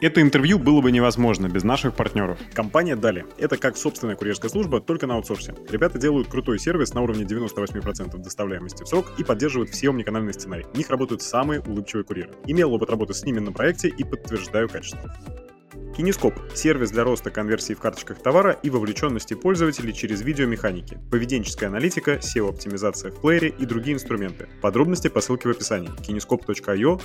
Это интервью было бы невозможно без наших партнеров. Компания Дали. Это как собственная курьерская служба, только на аутсорсе. Ребята делают крутой сервис на уровне 98% доставляемости в срок и поддерживают все омниканальные сценарии. У них работают самые улыбчивые курьеры. Имел опыт работы с ними на проекте и подтверждаю качество. Кинескоп – сервис для роста конверсии в карточках товара и вовлеченности пользователей через видеомеханики, поведенческая аналитика, SEO-оптимизация в плеере и другие инструменты. Подробности по ссылке в описании kinescope.io.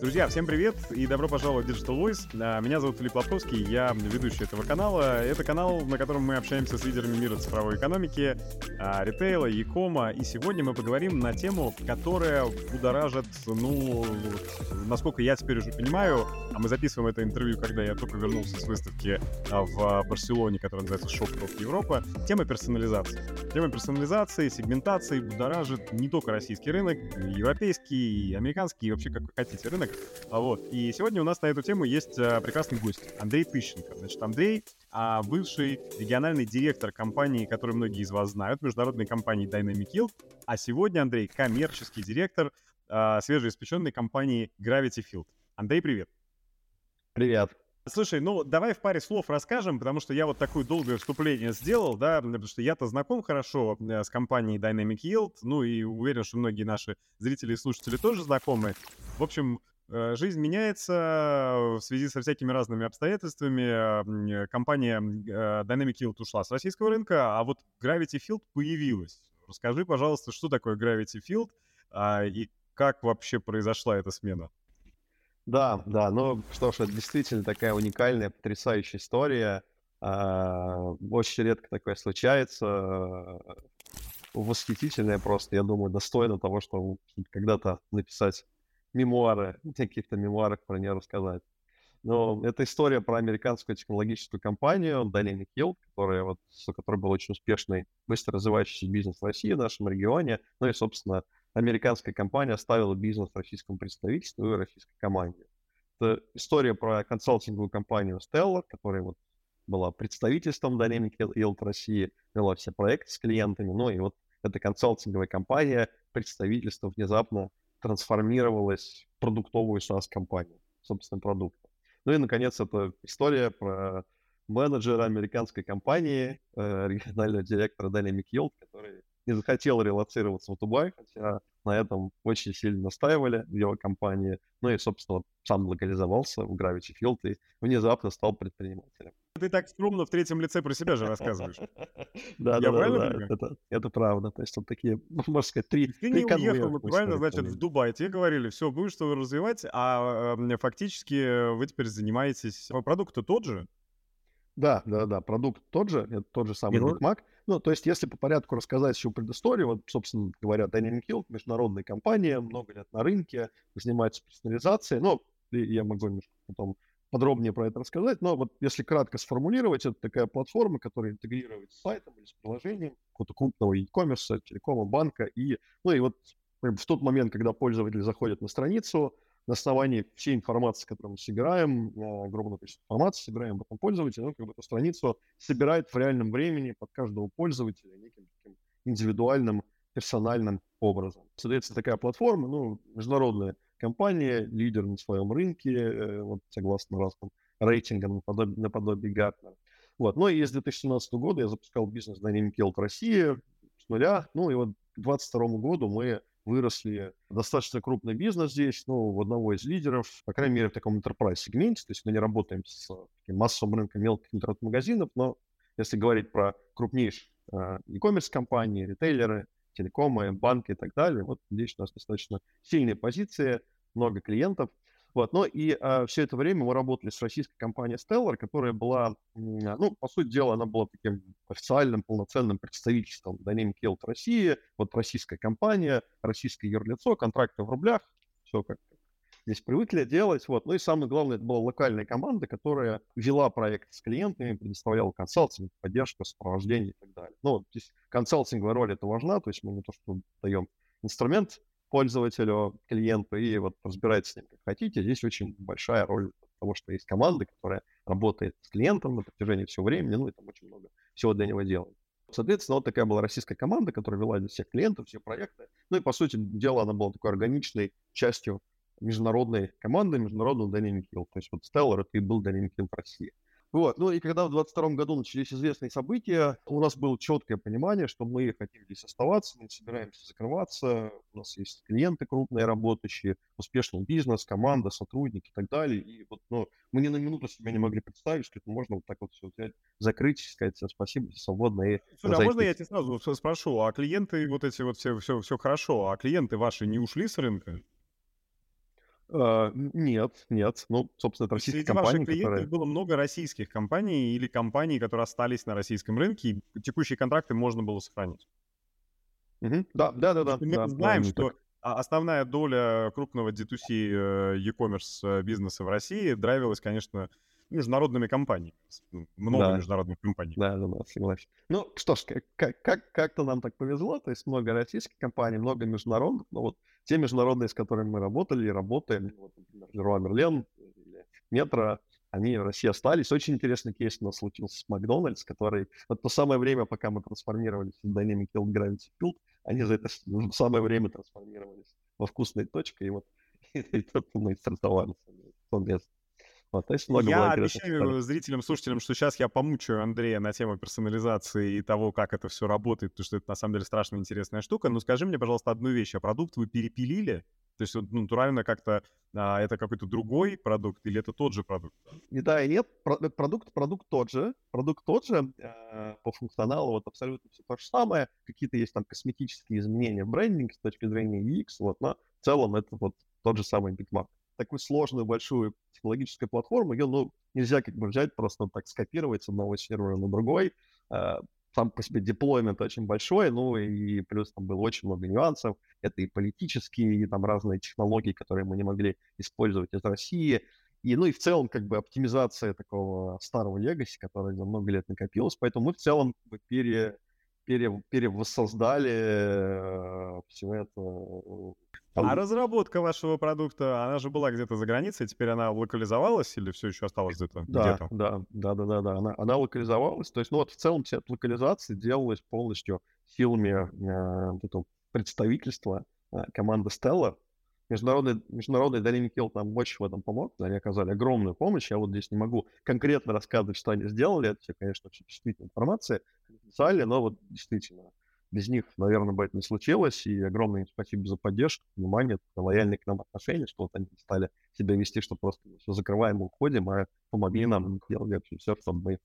Друзья, всем привет и добро пожаловать в Digital Voice. А, меня зовут Филипп Лобковский, я ведущий этого канала. Это канал, на котором мы общаемся с лидерами мира цифровой экономики, а, ритейла, якома. И сегодня мы поговорим на тему, которая будоражит, ну, насколько я теперь уже понимаю, а мы записываем это интервью, когда я только вернулся с выставки а, в Барселоне, которая называется Shop Talk Европа. Тема персонализации. Тема персонализации, сегментации будоражит не только российский рынок, европейский, американский, и вообще как вы хотите рынок. А вот. И сегодня у нас на эту тему есть а, прекрасный гость, Андрей Тыщенко. Значит, Андрей а, бывший региональный директор компании, которую многие из вас знают, международной компании Dynamic Yield, а сегодня Андрей коммерческий директор а, свежеиспеченной компании Gravity Field. Андрей, привет. Привет. Слушай, ну давай в паре слов расскажем, потому что я вот такое долгое вступление сделал, да, потому что я-то знаком хорошо э, с компанией Dynamic Yield, ну и уверен, что многие наши зрители и слушатели тоже знакомы. В общем, жизнь меняется в связи со всякими разными обстоятельствами. Э, компания э, Dynamic Yield ушла с российского рынка, а вот Gravity Field появилась. Расскажи, пожалуйста, что такое Gravity Field а, и как вообще произошла эта смена? Да, да, ну что ж, это действительно такая уникальная, потрясающая история. А, очень редко такое случается. Восхитительная просто, я думаю, достойна того, чтобы когда-то написать мемуары, каких-то мемуарах про нее рассказать. Но это история про американскую технологическую компанию Dynamic Yield, которая вот, которая была очень успешной, быстро развивающийся бизнес в России, в нашем регионе. Ну и, собственно, американская компания оставила бизнес российскому представительству и российской команде. Это история про консалтинговую компанию Stellar, которая вот была представительством Dynamic Yield России, вела все проекты с клиентами. Ну и вот эта консалтинговая компания, представительство внезапно трансформировалась в продуктовую SaaS-компанию, собственно, продукт. Ну и, наконец, это история про менеджера американской компании, э, регионального директора Dynamic Yield, который не захотел релацироваться в Дубай, хотя на этом очень сильно настаивали в его компании. Ну и, собственно, сам локализовался в Gravity Field и внезапно стал предпринимателем. Ты так скромно в третьем лице про себя же рассказываешь. Да, да, да, это правда. То есть вот такие, можно сказать, три Ты не уехал натурально, значит, в Дубай. Тебе говорили, все, будешь что развивать, а фактически вы теперь занимаетесь... Продукт тот же? Да, да, да, продукт тот же, это тот же самый Big Mac. Ну, то есть, если по порядку рассказать всю предысторию, вот, собственно говоря, Dynamic Yield, международная компания, много лет на рынке, занимается персонализацией, ну, я могу немножко потом подробнее про это рассказать, но вот если кратко сформулировать, это такая платформа, которая интегрирует с сайтом или с приложением какого-то крупного e-commerce, телекома, банка, и, ну, и вот в тот момент, когда пользователь заходит на страницу, на основании всей информации, которую мы собираем, э, огромное количество информации собираем об этом пользователе, ну, как бы эту страницу собирает в реальном времени под каждого пользователя неким таким индивидуальным, персональным образом. Создается такая платформа, ну, международная компания, лидер на своем рынке, э, вот, согласно разным рейтингам наподобие, наподобие Гартнера. Вот. Ну и с 2017 года я запускал бизнес Dynamic Yield России с нуля. Ну и вот к 2022 году мы выросли достаточно крупный бизнес здесь, ну, в одного из лидеров, по крайней мере, в таком enterprise сегменте, то есть мы не работаем с таким массовым рынком мелких интернет-магазинов, но если говорить про крупнейшие э, e-commerce компании, ритейлеры, телекомы, банки и так далее, вот здесь у нас достаточно сильные позиции, много клиентов. Вот, но и а, все это время мы работали с российской компанией Stellar, которая была, ну, по сути дела, она была таким официальным, полноценным представительством Dynamic Yield России, вот российская компания, российское юрлицо, контракты в рублях, все как здесь привыкли делать. Вот. Ну и самое главное, это была локальная команда, которая вела проект с клиентами, предоставляла консалтинг, поддержку, сопровождение и так далее. Ну, вот здесь консалтинговая роль это важна, то есть мы не то, что даем инструмент, пользователю, клиенту, и вот разбирайтесь с ним как хотите. Здесь очень большая роль того, что есть команда, которая работает с клиентом на протяжении всего времени, ну и там очень много всего для него делает. Соответственно, вот такая была российская команда, которая вела для всех клиентов, все проекты. Ну и, по сути дела, она была такой органичной частью международной командой, международного Dynamic Hill. То есть вот Stellar это и был Dynamic Hill в России. Вот. Ну и когда в 22 году начались известные события, у нас было четкое понимание, что мы хотим здесь оставаться, мы не собираемся закрываться, у нас есть клиенты крупные, работающие, успешный бизнес, команда, сотрудники и так далее. И вот, ну, мы ни на минуту себе не могли представить, что это можно вот так вот все взять, закрыть, сказать всем спасибо, свободно и Слушай, а можно я тебя сразу спрошу, а клиенты вот эти вот все, все, все хорошо, а клиенты ваши не ушли с рынка? Uh, нет, нет. Ну, собственно, это российские Среди компании, ваших клиентов которые... было много российских компаний или компаний, которые остались на российском рынке, и текущие контракты можно было сохранить. Uh-huh. Да, да, да, да. Мы да, знаем, что так. основная доля крупного D2C э, e-commerce э, бизнеса в России драйвилась, конечно, международными компаниями. Много да. международных компаний. Да, да, да, согласен. Ну, что ж, как, как, как-то нам так повезло, то есть много российских компаний, много международных, но вот те международные, с которыми мы работали и работаем, вот, например, Леруа Мерлен или Метро, они в России остались. Очень интересный кейс у нас случился с Макдональдс, который вот то самое время, пока мы трансформировались в Dynamic Yield Gravity Field, они за это самое время трансформировались во вкусной точке, и вот и, и мы стартовали совместно. Вот, то есть много я обещаю историй. зрителям, слушателям, что сейчас я помучаю Андрея на тему персонализации и того, как это все работает, потому что это на самом деле страшно интересная штука. Но скажи мне, пожалуйста, одну вещь. А продукт вы перепилили? То есть ну, натурально как-то а, это какой-то другой продукт или это тот же продукт? И да, и нет. Продукт, продукт тот же. Продукт тот же. Э, по функционалу вот абсолютно все то же самое. Какие-то есть там косметические изменения в брендинге с точки зрения UX. Вот, но в целом это вот тот же самый BitMark такую сложную большую технологическую платформу, ее, ну, нельзя как бы взять, просто так скопировать с одного сервера на другой. А, сам по себе деплоймент очень большой, ну и плюс там было очень много нюансов. Это и политические, и там разные технологии, которые мы не могли использовать из России. И, ну и в целом как бы оптимизация такого старого легаси, который за много лет накопилось. Поэтому мы в целом как бы пере, пере, перевоссоздали э, все это а разработка вашего продукта, она же была где-то за границей, теперь она локализовалась или все еще осталась где-то? Да, где-то? да, да, да, да, да. Она, она локализовалась. То есть, ну вот в целом вся эта локализация делалась полностью силами э, этого представительства э, команды Stellar. Международный, международный Dynamic Hill нам очень в этом помог, они оказали огромную помощь. Я вот здесь не могу конкретно рассказывать, что они сделали. Это все, конечно, очень чувствительная информация, конфиденциальная, но вот действительно без них, наверное, бы это не случилось. И огромное им спасибо за поддержку, внимание, лояльные к нам отношения, что вот они стали себя вести, что просто все закрываем и уходим, а помогли нам делать все, чтобы мы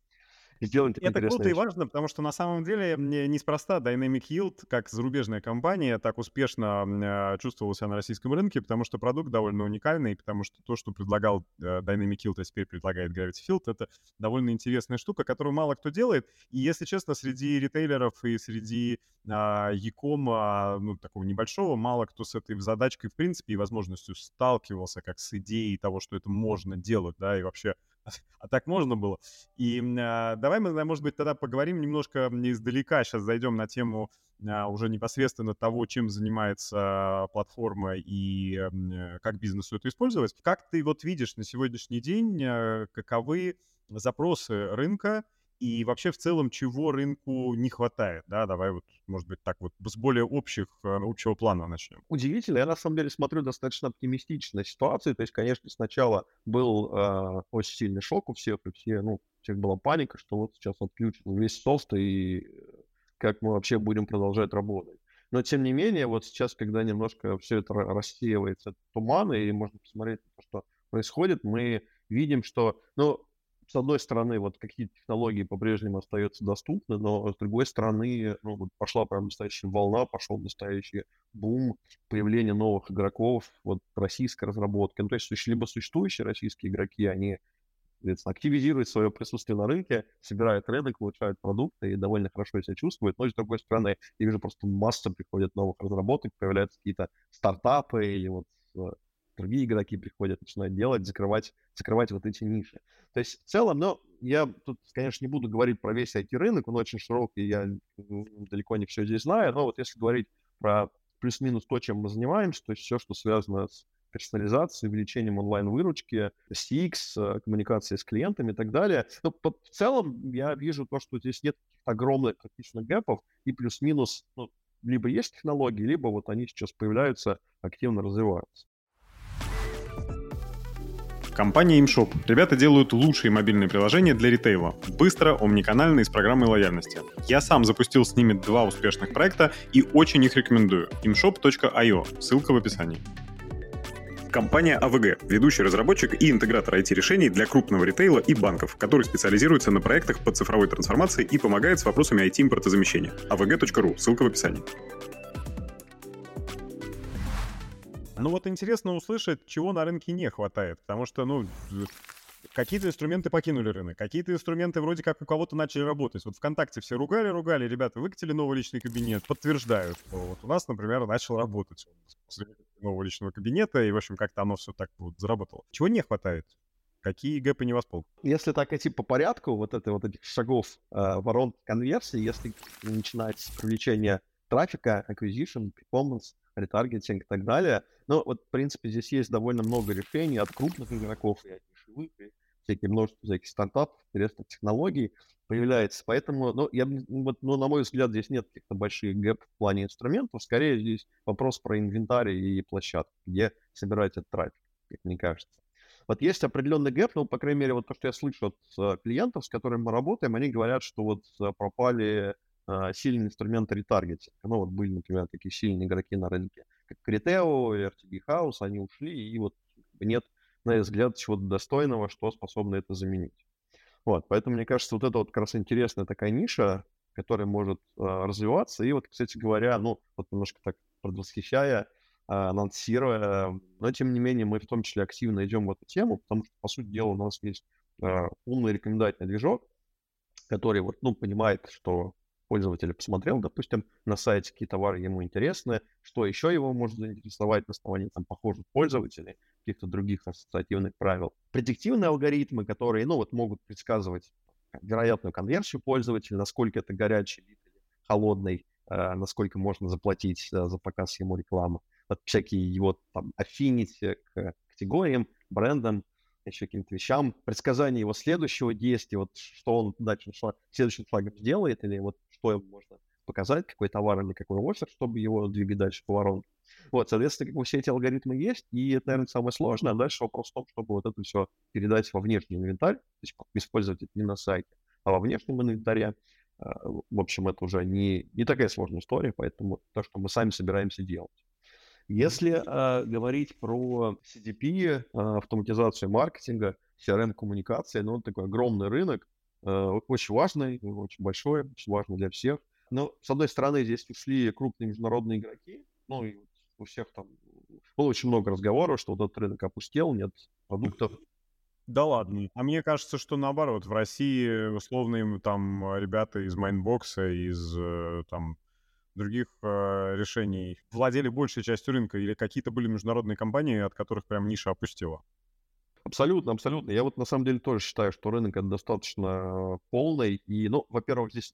сделать Это круто и важно, потому что на самом деле неспроста Dynamic Yield, как зарубежная компания, так успешно э, чувствовала себя на российском рынке, потому что продукт довольно уникальный, потому что то, что предлагал э, Dynamic Yield, а теперь предлагает Gravity Field, это довольно интересная штука, которую мало кто делает. И, если честно, среди ритейлеров и среди а, Яком, ну, такого небольшого, мало кто с этой задачкой, в принципе, и возможностью сталкивался как с идеей того, что это можно делать, да, и вообще а так можно было. И а, давай мы, может быть, тогда поговорим немножко издалека. Сейчас зайдем на тему а, уже непосредственно того, чем занимается платформа и а, как бизнесу это использовать. Как ты вот видишь на сегодняшний день, а, каковы запросы рынка и вообще в целом чего рынку не хватает, да, давай вот, может быть, так вот с более общих, э, общего плана начнем. Удивительно, я на самом деле смотрю достаточно оптимистично ситуацию, то есть, конечно, сначала был э, очень сильный шок у всех, и все, ну, у всех была паника, что вот сейчас отключен весь софт, и как мы вообще будем продолжать работать. Но, тем не менее, вот сейчас, когда немножко все это рассеивается, туман, и можно посмотреть что происходит, мы видим, что, ну, с одной стороны, вот какие технологии по-прежнему остаются доступны, но с другой стороны, ну, вот пошла прям настоящая волна, пошел настоящий бум появления новых игроков, вот российской разработки. Ну, то есть либо существующие российские игроки, они активизируют свое присутствие на рынке, собирают рынок, получают продукты и довольно хорошо себя чувствуют. Но с другой стороны, я вижу просто масса приходит новых разработок, появляются какие-то стартапы или вот э, другие игроки приходят, начинают делать, закрывать, закрывать вот эти ниши. То есть в целом, ну, я тут, конечно, не буду говорить про весь IT-рынок, он очень широкий, я далеко не все здесь знаю, но вот если говорить про плюс-минус то, чем мы занимаемся, то есть все, что связано с персонализацией, увеличением онлайн-выручки, CX, э, коммуникацией с клиентами и так далее. Но в целом я вижу то, что здесь нет огромных критичных гэпов, и плюс-минус ну, либо есть технологии, либо вот они сейчас появляются, активно развиваются. Компания ImShop. Ребята делают лучшие мобильные приложения для ритейла. Быстро, омниканально и с программой лояльности. Я сам запустил с ними два успешных проекта и очень их рекомендую. imshop.io. Ссылка в описании. Компания АВГ – ведущий разработчик и интегратор IT-решений для крупного ритейла и банков, который специализируется на проектах по цифровой трансформации и помогает с вопросами IT-импортозамещения. avg.ru, ссылка в описании. Ну вот интересно услышать, чего на рынке не хватает, потому что, ну, какие-то инструменты покинули рынок, какие-то инструменты вроде как у кого-то начали работать. Вот ВКонтакте все ругали, ругали, ребята, выкатили новый личный кабинет, подтверждают. Вот у нас, например, начал работать нового личного кабинета, и, в общем, как-то оно все так вот заработало. Чего не хватает? Какие гэпы не восполнят? Если так идти по порядку, вот это вот этих шагов э, ворон конверсии, если начинать с привлечения трафика, acquisition, performance, ретаргетинг и так далее. Но вот, в принципе, здесь есть довольно много решений от крупных игроков и от дешевых, и всякие множество всяких стартапов, интересных технологий появляется. Поэтому, ну, я, вот, ну, на мой взгляд, здесь нет каких-то больших gap в плане инструментов. Скорее, здесь вопрос про инвентарь и площадку, где собирать этот трафик, как мне кажется. Вот есть определенный gap, ну, по крайней мере, вот то, что я слышу от uh, клиентов, с которыми мы работаем, они говорят, что вот uh, пропали сильные инструменты ретаргетинга. Ну, вот были, например, такие сильные игроки на рынке, как Criteo, RTB House, они ушли, и вот нет, на их взгляд, чего-то достойного, что способно это заменить. Вот, поэтому, мне кажется, вот это вот как раз интересная такая ниша, которая может uh, развиваться. И вот, кстати говоря, ну, вот немножко так предвосхищая, а, анонсируя. Но, тем не менее, мы в том числе активно идем в эту тему, потому что, по сути дела, у нас есть а, умный рекомендательный движок, который вот, ну, понимает, что пользователь посмотрел, допустим, на сайте, какие товары ему интересны, что еще его может заинтересовать на основании там похожих пользователей, каких-то других ассоциативных правил. Предиктивные алгоритмы, которые, ну, вот могут предсказывать вероятную конверсию пользователя, насколько это горячий или холодный, э, насколько можно заплатить э, за показ ему рекламы вот всякие его там affinity к категориям, брендам, еще каким-то вещам, предсказание его следующего действия, вот что он дальше следующим шагом сделает, или вот что ему можно показать, какой товар или какой офер, чтобы его двигать дальше по воронке. Вот, соответственно, как бы все эти алгоритмы есть, и это, наверное, самое сложное. А дальше вопрос в том, чтобы вот это все передать во внешний инвентарь, то есть использовать это не на сайте, а во внешнем инвентаре. А, в общем, это уже не, не такая сложная история, поэтому то, что мы сами собираемся делать. Если э, говорить про CDP, э, а, автоматизацию маркетинга, CRM-коммуникации, ну, такой огромный рынок, э, очень важный, очень большой, очень важный для всех. Но, с одной стороны, здесь ушли крупные международные игроки, ну, и у всех там было очень много разговоров, что вот этот рынок опустел, нет продуктов. Да ладно. А мне кажется, что наоборот, в России условно там ребята из Mindbox а, из э, там других э, решений владели большей частью рынка или какие-то были международные компании, от которых прям ниша опустила? Абсолютно, абсолютно. Я вот на самом деле тоже считаю, что рынок достаточно полный. И, ну, во-первых, здесь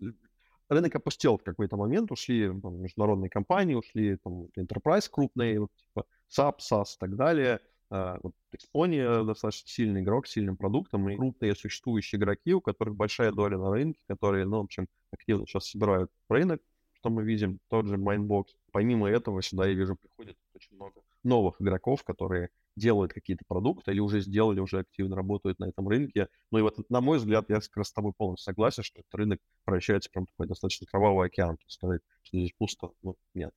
рынок опустел в какой-то момент, ушли там, международные компании, ушли там enterprise крупные, вот, типа SAP, SAS и так далее. Uh, вот Exponia достаточно сильный игрок с сильным продуктом, и крупные существующие игроки, у которых большая доля на рынке, которые, ну, в общем, активно сейчас собирают рынок, что мы видим, тот же Mindbox. Помимо этого, сюда я вижу, приходит очень много новых игроков, которые делают какие-то продукты или уже сделали, уже активно работают на этом рынке. Ну и вот, на мой взгляд, я как раз с тобой полностью согласен, что этот рынок превращается прям такой достаточно кровавый океан. Сказать, что здесь пусто, ну, нет.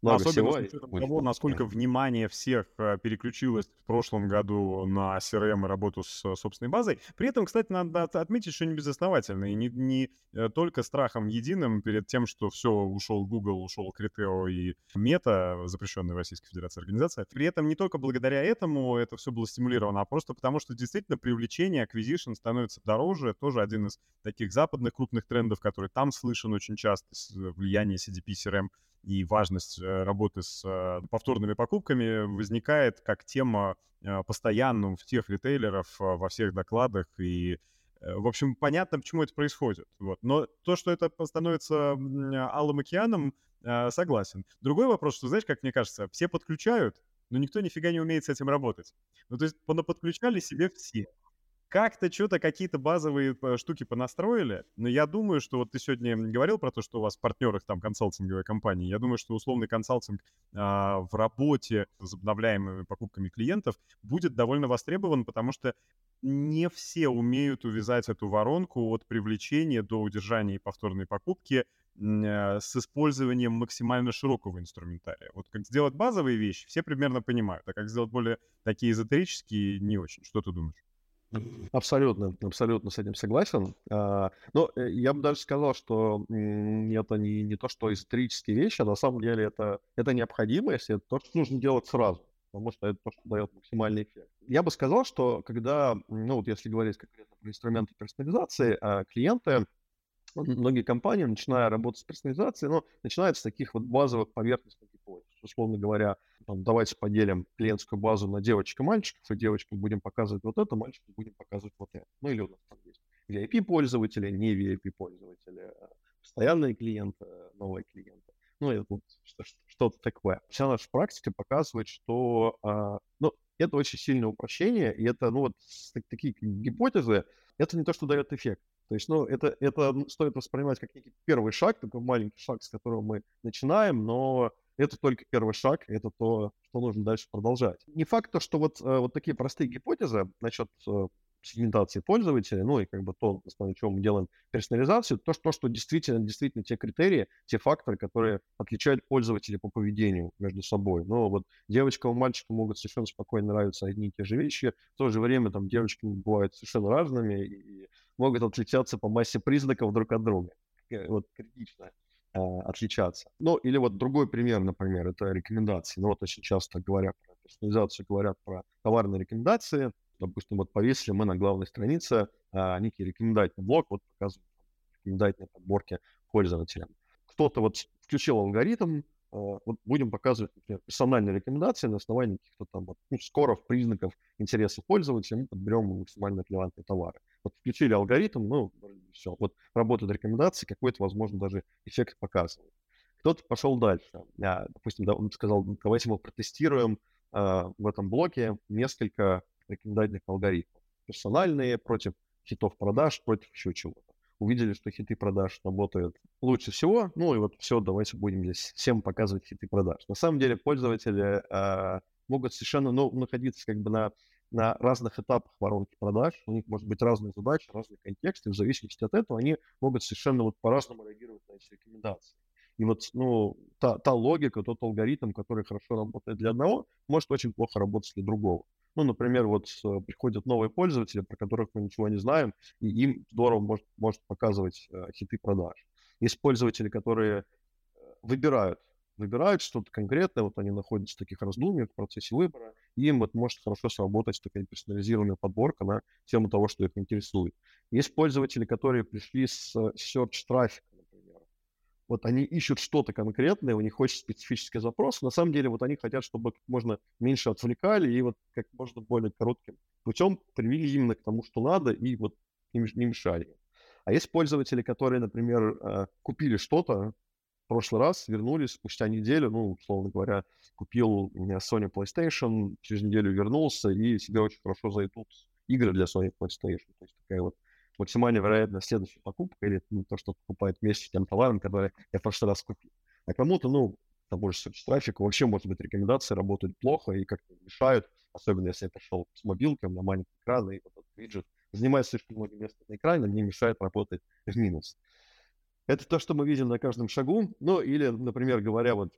Много Особенно всего, с учетом того, насколько внимание всех э, переключилось в прошлом году на CRM и работу с э, собственной базой. При этом, кстати, надо отметить, что не безосновательно. И не, не э, только страхом единым перед тем, что все, ушел Google, ушел Criteo и Meta, запрещенная в Российской Федерации организация. При этом не только благодаря этому это все было стимулировано, а просто потому, что действительно привлечение, acquisition становится дороже. Тоже один из таких западных крупных трендов, который там слышен очень часто, влияние CDP, CRM и важность э, работы с э, повторными покупками возникает как тема э, постоянно в тех ритейлеров во всех докладах и в общем, понятно, почему это происходит. Вот. Но то, что это становится алым океаном, согласен. Другой вопрос, что, знаешь, как мне кажется, все подключают, но никто нифига не умеет с этим работать. Ну, то есть подключали себе все. Как-то что-то какие-то базовые э, штуки понастроили, но я думаю, что вот ты сегодня говорил про то, что у вас в партнерах там консалтинговая компания, я думаю, что условный консалтинг а, в работе с возобновляемыми покупками клиентов будет довольно востребован, потому что не все умеют увязать эту воронку от привлечения до удержания и повторной покупки э, с использованием максимально широкого инструментария. Вот как сделать базовые вещи, все примерно понимают, а как сделать более такие эзотерические, не очень. Что ты думаешь? Абсолютно, абсолютно с этим согласен. А, но э, я бы даже сказал, что это не, не то, что исторические вещи, а на самом деле это, это необходимость, это то, что нужно делать сразу, потому что это то, что дает максимальный эффект. Я бы сказал, что когда, ну вот если говорить конкретно про инструменты персонализации, а, клиенты многие компании, начиная работать с персонализацией, ну, начинают с таких вот базовых поверхностных гипотез. Условно говоря, там, давайте поделим клиентскую базу на девочек и мальчиков, и девочкам будем показывать вот это, мальчикам будем показывать вот это. Ну, или у нас там есть VIP-пользователи, не VIP-пользователи, а постоянные клиенты, новые клиенты. Ну, это вот что-то такое. Вся наша практика показывает, что, а, ну, это очень сильное упрощение, и это, ну, вот такие гипотезы, это не то, что дает эффект. То есть, ну, это, это стоит воспринимать как некий первый шаг, такой маленький шаг, с которого мы начинаем, но это только первый шаг, это то, что нужно дальше продолжать. Не факт то, что вот, э, вот такие простые гипотезы насчет э, сегментации пользователя, ну и как бы то, на чего мы делаем персонализацию, то, что, что действительно, действительно те критерии, те факторы, которые отличают пользователей по поведению между собой. Но вот девочкам и мальчикам могут совершенно спокойно нравиться одни и те же вещи, в то же время там девочки бывают совершенно разными и могут отличаться по массе признаков друг от друга. Э, вот критично э, отличаться. Ну, или вот другой пример, например, это рекомендации. Ну, вот очень часто говорят про персонализацию, говорят про товарные рекомендации, допустим, вот повесили мы на главной странице а, некий рекомендательный блок, вот показываем рекомендательные подборки пользователям. Кто-то вот включил алгоритм, а, вот будем показывать, например, персональные рекомендации на основании каких-то там вот, ну, скоров, признаков интересов пользователя, мы подберем максимально релевантные товары. Вот включили алгоритм, ну, все, вот работают рекомендации, какой-то, возможно, даже эффект показывает. Кто-то пошел дальше. Я, допустим, да, он сказал, давайте мы протестируем э, в этом блоке несколько рекомендательных алгоритмов. Персональные против хитов продаж, против еще чего-то. Увидели, что хиты продаж работают лучше всего, ну и вот все, давайте будем здесь всем показывать хиты продаж. На самом деле пользователи э, могут совершенно ну, находиться как бы на, на разных этапах воронки продаж, у них может быть разные задачи, разные контексты, в зависимости от этого они могут совершенно вот по-разному реагировать на эти рекомендации. И вот, ну, та, та логика, тот алгоритм, который хорошо работает для одного, может очень плохо работать для другого. Ну, например, вот э, приходят новые пользователи, про которых мы ничего не знаем, и им здорово может, может показывать э, хиты продаж. Есть пользователи, которые э, выбирают, выбирают что-то конкретное, вот они находятся в таких раздумьях в процессе выбора, и им вот может хорошо сработать такая персонализированная подборка на тему того, что их интересует. Есть пользователи, которые пришли с search трафика, вот они ищут что-то конкретное, у них очень специфический запрос. На самом деле вот они хотят, чтобы как можно меньше отвлекали и вот как можно более коротким путем привели именно к тому, что надо, и вот не, не мешали. А есть пользователи, которые, например, э, купили что-то в прошлый раз, вернулись спустя неделю, ну, условно говоря, купил Sony PlayStation, через неделю вернулся, и себе очень хорошо зайдут игры для Sony PlayStation. То есть такая вот максимально вероятно следующая покупка или ну, то, что покупает вместе с тем товаром, который я в прошлый раз купил. А кому-то, ну, там больше трафика, вообще, может быть, рекомендации работают плохо и как-то мешают, особенно если я пришел с мобилкой на маленький экран, и вот этот виджет занимает слишком много места на экране, мне мешает работать в минус. Это то, что мы видим на каждом шагу. Ну, или, например, говоря вот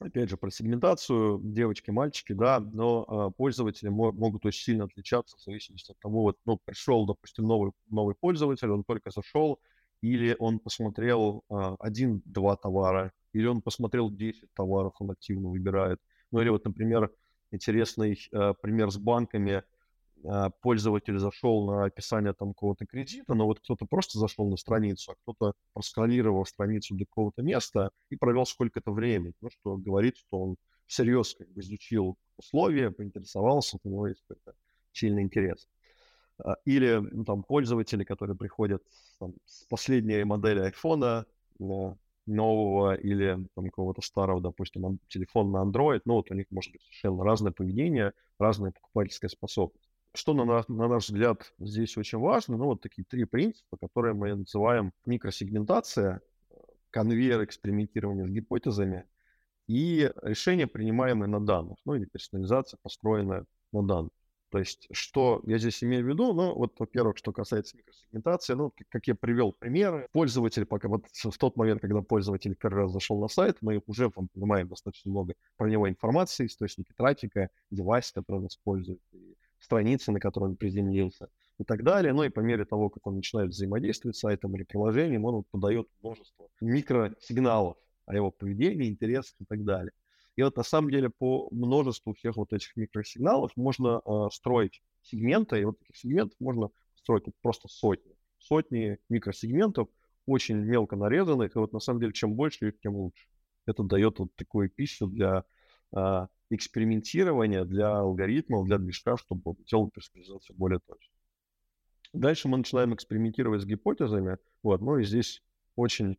опять же, про сегментацию, девочки, мальчики, да, но э, пользователи мо- могут очень сильно отличаться в зависимости от того, вот, ну, пришел, допустим, новый, новый пользователь, он только зашел, или он посмотрел э, один-два товара, или он посмотрел 10 товаров, он активно выбирает. Ну, или вот, например, интересный э, пример с банками – пользователь зашел на описание там какого-то кредита, но вот кто-то просто зашел на страницу, а кто-то просканировал страницу до какого-то места и провел сколько-то времени, ну, что говорит, что он всерьез как бы изучил условия, поинтересовался, у него есть какой-то сильный интерес. А, или ну, там пользователи, которые приходят там, с последней модели айфона, нового или там какого-то старого, допустим, телефон на Android, ну вот у них может быть совершенно разное поведение, разная покупательская способность. Что, на наш, на наш взгляд, здесь очень важно? Ну, вот такие три принципа, которые мы называем микросегментация, конвейер экспериментирования с гипотезами и решение, принимаемое на данных, ну, или персонализация, построенная на данных. То есть, что я здесь имею в виду? Ну, вот, во-первых, что касается микросегментации, ну, как, я привел примеры, пользователь, пока вот в тот момент, когда пользователь первый раз зашел на сайт, мы уже там, понимаем достаточно много про него информации, источники трафика, девайс, который он использует, и страницы, на которой он приземлился и так далее. Ну и по мере того, как он начинает взаимодействовать с сайтом или приложением, он подает множество микросигналов о его поведении, интересах и так далее. И вот на самом деле по множеству всех вот этих микросигналов можно э, строить сегменты, и вот таких сегментов можно строить просто сотни. Сотни микросегментов, очень мелко нарезанных, и вот на самом деле чем больше их, тем лучше. Это дает вот такую пищу для э, экспериментирования, для алгоритмов, для движка, чтобы делать персонализацию более точно. Дальше мы начинаем экспериментировать с гипотезами. Вот, ну и здесь очень,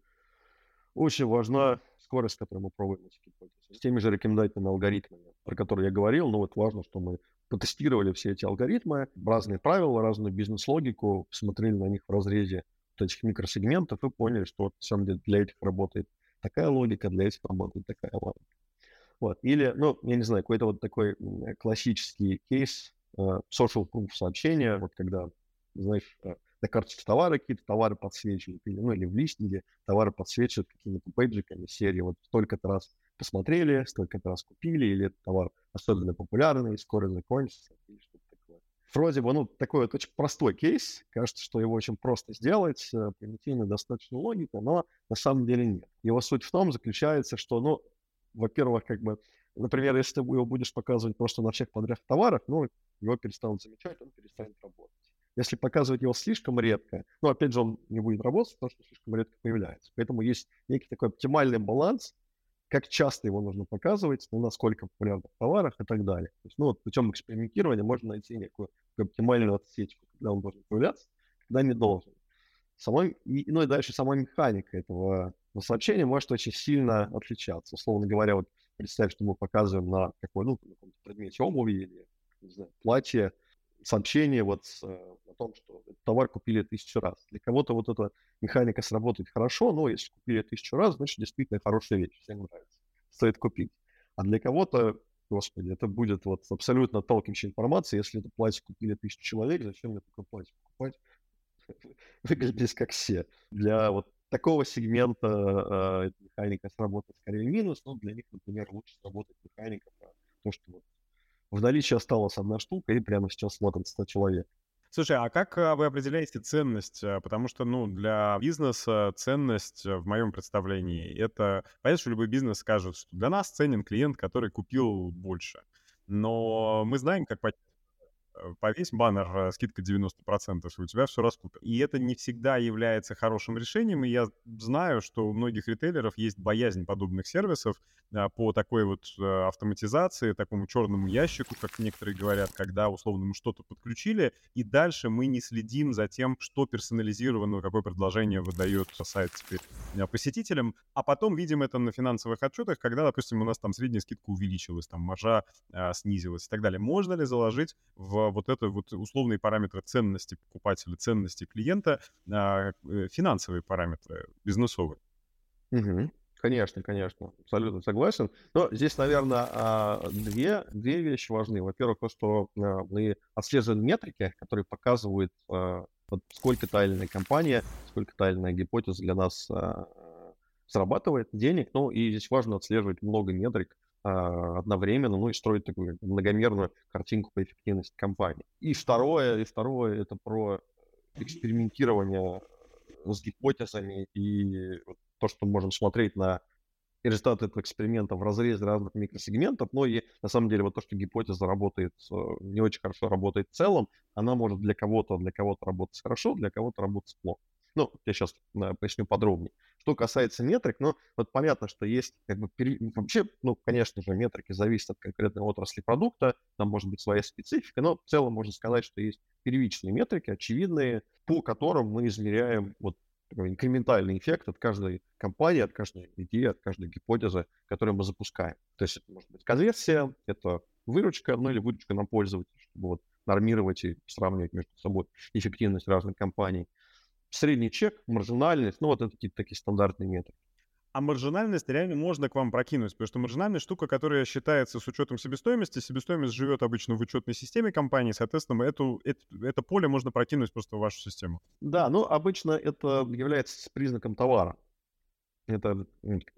очень важна скорость, которую мы пробуем эти гипотезы. С теми же рекомендательными алгоритмами, про которые я говорил, но вот важно, что мы потестировали все эти алгоритмы, разные правила, разную бизнес-логику, посмотрели на них в разрезе вот этих микросегментов и поняли, что вот, на самом деле для этих работает такая логика, для этих работает такая логика. Вот. Или, ну, я не знаю, какой-то вот такой классический кейс uh, social proof сообщения, вот когда знаешь, э, на карточке товара какие-то товары подсвечивают, или, ну, или в листинге товары подсвечивают какими-то бейджиками серии, вот столько-то раз посмотрели, столько-то раз купили, или этот товар особенно популярный, скоро закончится, или что-то такое. Вроде бы, ну, такой вот очень простой кейс, кажется, что его очень просто сделать, э, примитивная достаточно логика, но на самом деле нет. Его суть в том заключается, что, ну, во-первых, как бы, например, если ты его будешь показывать просто на всех подряд товарах, ну, его перестанут замечать, он перестанет работать. Если показывать его слишком редко, ну, опять же, он не будет работать, потому что слишком редко появляется. Поэтому есть некий такой оптимальный баланс, как часто его нужно показывать, ну, насколько популярно в товарах и так далее. То есть, ну, вот путем экспериментирования можно найти некую оптимальную отсечку, когда он должен появляться, когда не должен. Самой, ну и дальше сама механика этого сообщения может очень сильно отличаться. Условно говоря, вот представь, что мы показываем на какой, ну, предмете обуви или, не знаю, платье, сообщение вот э, о том, что товар купили тысячу раз. Для кого-то вот эта механика сработает хорошо, но если купили тысячу раз, значит, действительно хорошая вещь, всем нравится, стоит купить. А для кого-то, господи, это будет вот абсолютно отталкивающая информация, если это платье купили тысячу человек, зачем мне такое платье покупать? Выглядит как все. Для вот такого сегмента э, механика сработает скорее минус, но для них, например, лучше сработает механика про то, что вот в наличии осталась одна штука, и прямо сейчас смотрит 100 человек. Слушай, а как а, вы определяете ценность? А, потому что, ну, для бизнеса ценность в моем представлении это... Понятно, что любой бизнес скажет, что для нас ценен клиент, который купил больше. Но мы знаем, как повесь баннер э, скидка 90%, и у тебя все раскупят. И это не всегда является хорошим решением, и я знаю, что у многих ритейлеров есть боязнь подобных сервисов а, по такой вот э, автоматизации, такому черному ящику, как некоторые говорят, когда условно мы что-то подключили, и дальше мы не следим за тем, что персонализировано, какое предложение выдает сайт теперь посетителям, а потом видим это на финансовых отчетах, когда, допустим, у нас там средняя скидка увеличилась, там маржа а, снизилась и так далее. Можно ли заложить в вот это вот условные параметры ценности покупателя, ценности клиента, а, финансовые параметры бизнесовые. Угу. Конечно, конечно, абсолютно согласен. Но здесь, наверное, а, две, две вещи важны. Во-первых, то, что а, мы отслеживаем метрики, которые показывают, вот сколько та или иная компания, сколько та или иная гипотеза для нас срабатывает денег. Ну, и здесь важно отслеживать много метрик, одновременно, ну и строить такую многомерную картинку по эффективности компании. И второе, и второе это про экспериментирование с гипотезами и то, что мы можем смотреть на результаты этого эксперимента в разрезе разных микросегментов, но и на самом деле вот то, что гипотеза работает, э, не очень хорошо работает в целом, она может для кого-то, для кого-то работать хорошо, для кого-то работать плохо. Ну, я сейчас да, поясню подробнее. Что касается метрик, ну, вот понятно, что есть, как бы, вообще, ну, конечно же, метрики зависят от конкретной отрасли продукта, там может быть своя специфика, но в целом можно сказать, что есть первичные метрики, очевидные, по которым мы измеряем вот такой инкрементальный эффект от каждой компании, от каждой идеи, от каждой гипотезы, которую мы запускаем. То есть это может быть конверсия, это выручка, ну или выручка на пользователя, чтобы вот нормировать и сравнивать между собой эффективность разных компаний. Средний чек, маржинальность, ну вот это какие-то такие стандартные методы. А маржинальность реально можно к вам прокинуть, потому что маржинальность штука, которая считается с учетом себестоимости. Себестоимость живет обычно в учетной системе компании, соответственно, эту, это, это поле можно прокинуть просто в вашу систему. Да, ну обычно это является признаком товара. Это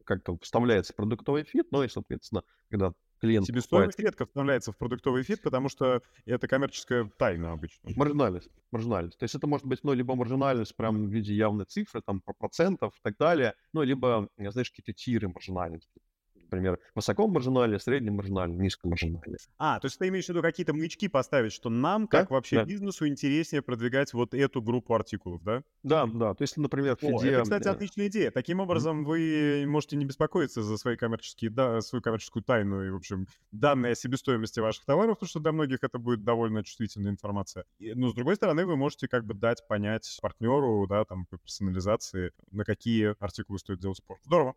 как-то вставляется в продуктовый фид, ну и, соответственно, когда клиент Себестоимость покупает... редко вставляется в продуктовый фид, потому что это коммерческая тайна обычно. Маржинальность. Маржинальность. То есть это может быть, ну, либо маржинальность прям в виде явной цифры, там, про процентов и так далее, ну, либо, знаешь, какие-то тиры маржинальности например, высокомаржинальный, среднемаржинальный, низкомаржинальный. А, то есть ты имеешь в виду какие-то маячки поставить, что нам, как да? вообще да. бизнесу, интереснее продвигать вот эту группу артикулов, да? Да, да. То есть, например, О, в фиде... это, кстати, отличная идея. Таким образом, mm-hmm. вы можете не беспокоиться за свои коммерческие, да, свою коммерческую тайну и, в общем, данные о себестоимости ваших товаров, потому что для многих это будет довольно чувствительная информация. Но, с другой стороны, вы можете как бы дать понять партнеру, да, там, по персонализации, на какие артикулы стоит делать спорт. Здорово.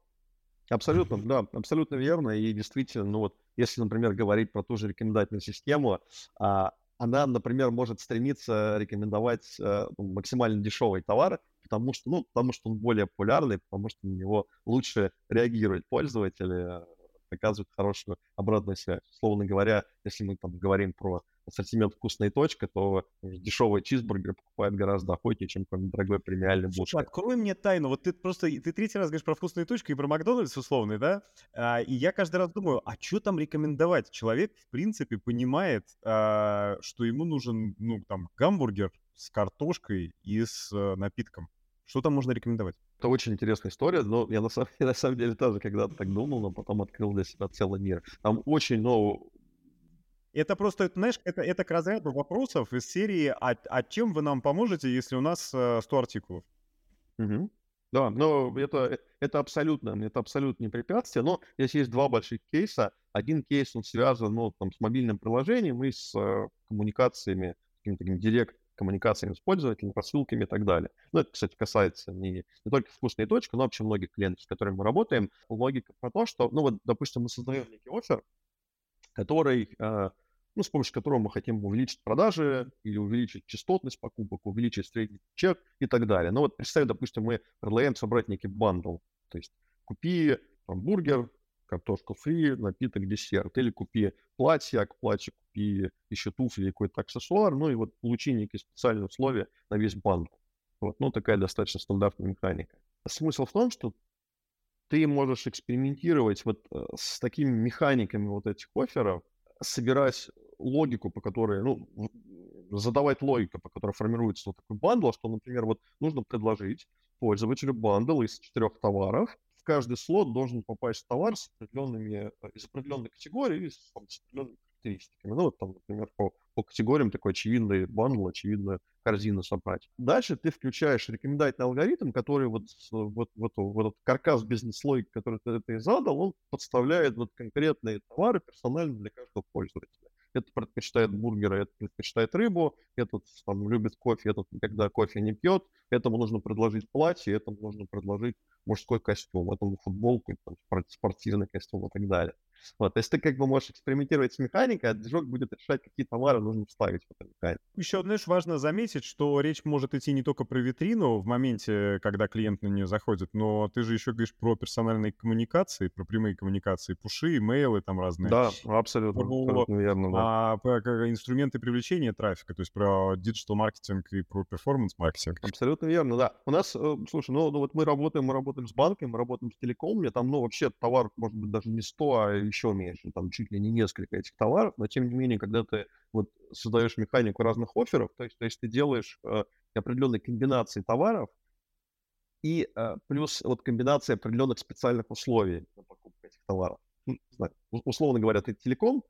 Абсолютно, да, абсолютно верно. И действительно, ну вот, если, например, говорить про ту же рекомендательную систему, а, она, например, может стремиться рекомендовать а, максимально дешевый товар, потому что, ну, потому что он более популярный, потому что на него лучше реагируют пользователи, показывают хорошую обратную связь. Словно говоря, если мы там говорим про ассортимент «Вкусная точка», то дешевый чизбургер покупает гораздо охотнее, чем какой-нибудь дорогой премиальный. Слушай, открой мне тайну. Вот ты просто, ты третий раз говоришь про «Вкусную точку» и про Макдональдс условный, да? А, и я каждый раз думаю, а что там рекомендовать? Человек, в принципе, понимает, а, что ему нужен, ну, там, гамбургер с картошкой и с а, напитком. Что там можно рекомендовать? Это очень интересная история, но я на самом, на самом деле тоже когда-то так думал, но потом открыл для себя целый мир. Там очень, ну, это просто, знаешь, это, это к разряду вопросов из серии «А, а чем вы нам поможете, если у нас э, 100 артикулов?» угу. Да, но это, это абсолютно, это абсолютно не препятствие, но здесь есть два больших кейса. Один кейс, он связан, ну, там, с мобильным приложением и с э, коммуникациями, какими-то такими директ коммуникациями с пользователем, рассылками и так далее. Ну, это, кстати, касается не, не только вкусной точки, но вообще многих клиентов, с которыми мы работаем. Логика про то, что, ну, вот, допустим, мы создаем некий офер, который э, ну, с помощью которого мы хотим увеличить продажи или увеличить частотность покупок, увеличить средний чек и так далее. Но вот представь, допустим, мы предлагаем собрать некий bundle, то есть купи там, бургер, картошку фри, напиток, десерт, или купи платье, а к платью купи еще туфли какой-то аксессуар, ну и вот получи некие специальные условия на весь bundle. Вот, ну, такая достаточно стандартная механика. Смысл в том, что ты можешь экспериментировать вот э, с такими механиками вот этих офферов, собирать логику, по которой, ну, задавать логику, по которой формируется вот такой bundle, что, например, вот нужно предложить пользователю bundle из четырех товаров. В каждый слот должен попасть товар с определенными, э, из определенной категории или с, с определенными характеристиками. Ну, вот там, например, по, по категориям такой очевидный bundle, очевидная корзина собрать. Дальше ты включаешь рекомендательный алгоритм, который вот, вот, вот, вот этот каркас бизнес-логики, который ты, ты задал, он подставляет вот конкретные товары персонально для каждого пользователя этот предпочитает бургеры, этот предпочитает рыбу, этот там любит кофе, этот никогда кофе не пьет, этому нужно предложить платье, этому нужно предложить мужской костюм, этому футболку, там, спортивный костюм и так далее. Вот, то есть ты как бы можешь экспериментировать с механикой, а движок будет решать, какие товары нужно вставить в эту механику. Еще, знаешь, важно заметить, что речь может идти не только про витрину в моменте, когда клиент на нее заходит, но ты же еще говоришь про персональные коммуникации, про прямые коммуникации, пуши, имейлы там разные. Да, абсолютно, про, абсолютно верно. Да. А, про инструменты привлечения трафика, то есть про digital маркетинг и про performance маркетинг. Абсолютно верно, да. У нас, э, слушай, ну, ну вот мы работаем, мы работаем с банком, мы работаем с телекомом, там, ну, вообще товар, может быть, даже не 100, а еще меньше, там чуть ли не несколько этих товаров, но тем не менее, когда ты вот создаешь механику разных офферов, то есть, то есть ты делаешь э, определенные комбинации товаров и э, плюс вот комбинация определенных специальных условий на покупку этих товаров. Ну, знаю, условно говоря, ты телеком,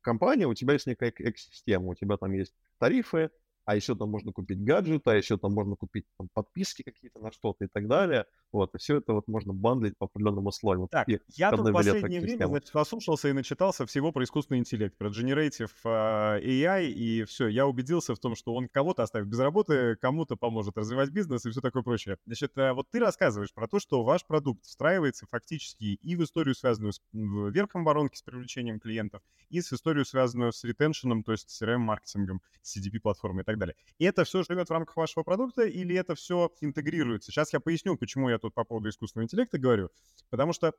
компания, у тебя есть некая экосистема, у тебя там есть тарифы, а еще там можно купить гаджеты, а еще там можно купить там, подписки какие-то на что-то и так далее. Вот, и все это вот можно бандлить по определенным условиям. Так, вот я тут в последнее время, значит, послушался и начитался всего про искусственный интеллект, про Generative uh, AI, и все, я убедился в том, что он кого-то оставит без работы, кому-то поможет развивать бизнес и все такое прочее. Значит, uh, вот ты рассказываешь про то, что ваш продукт встраивается фактически и в историю, связанную с верхом воронки, с привлечением клиентов, и с историю, связанную с ретеншеном, то есть с CRM-маркетингом, CDP-платформой и так далее. И это все живет в рамках вашего продукта или это все интегрируется? Сейчас я поясню, почему я тут по поводу искусственного интеллекта говорю. Потому что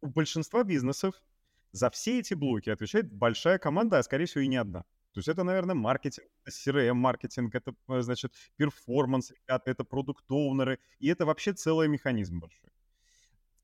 у большинства бизнесов за все эти блоки отвечает большая команда, а скорее всего и не одна. То есть это, наверное, маркетинг, CRM-маркетинг, это, э, значит, перформанс, ребята, это продукт-оунеры, и это вообще целый механизм большой.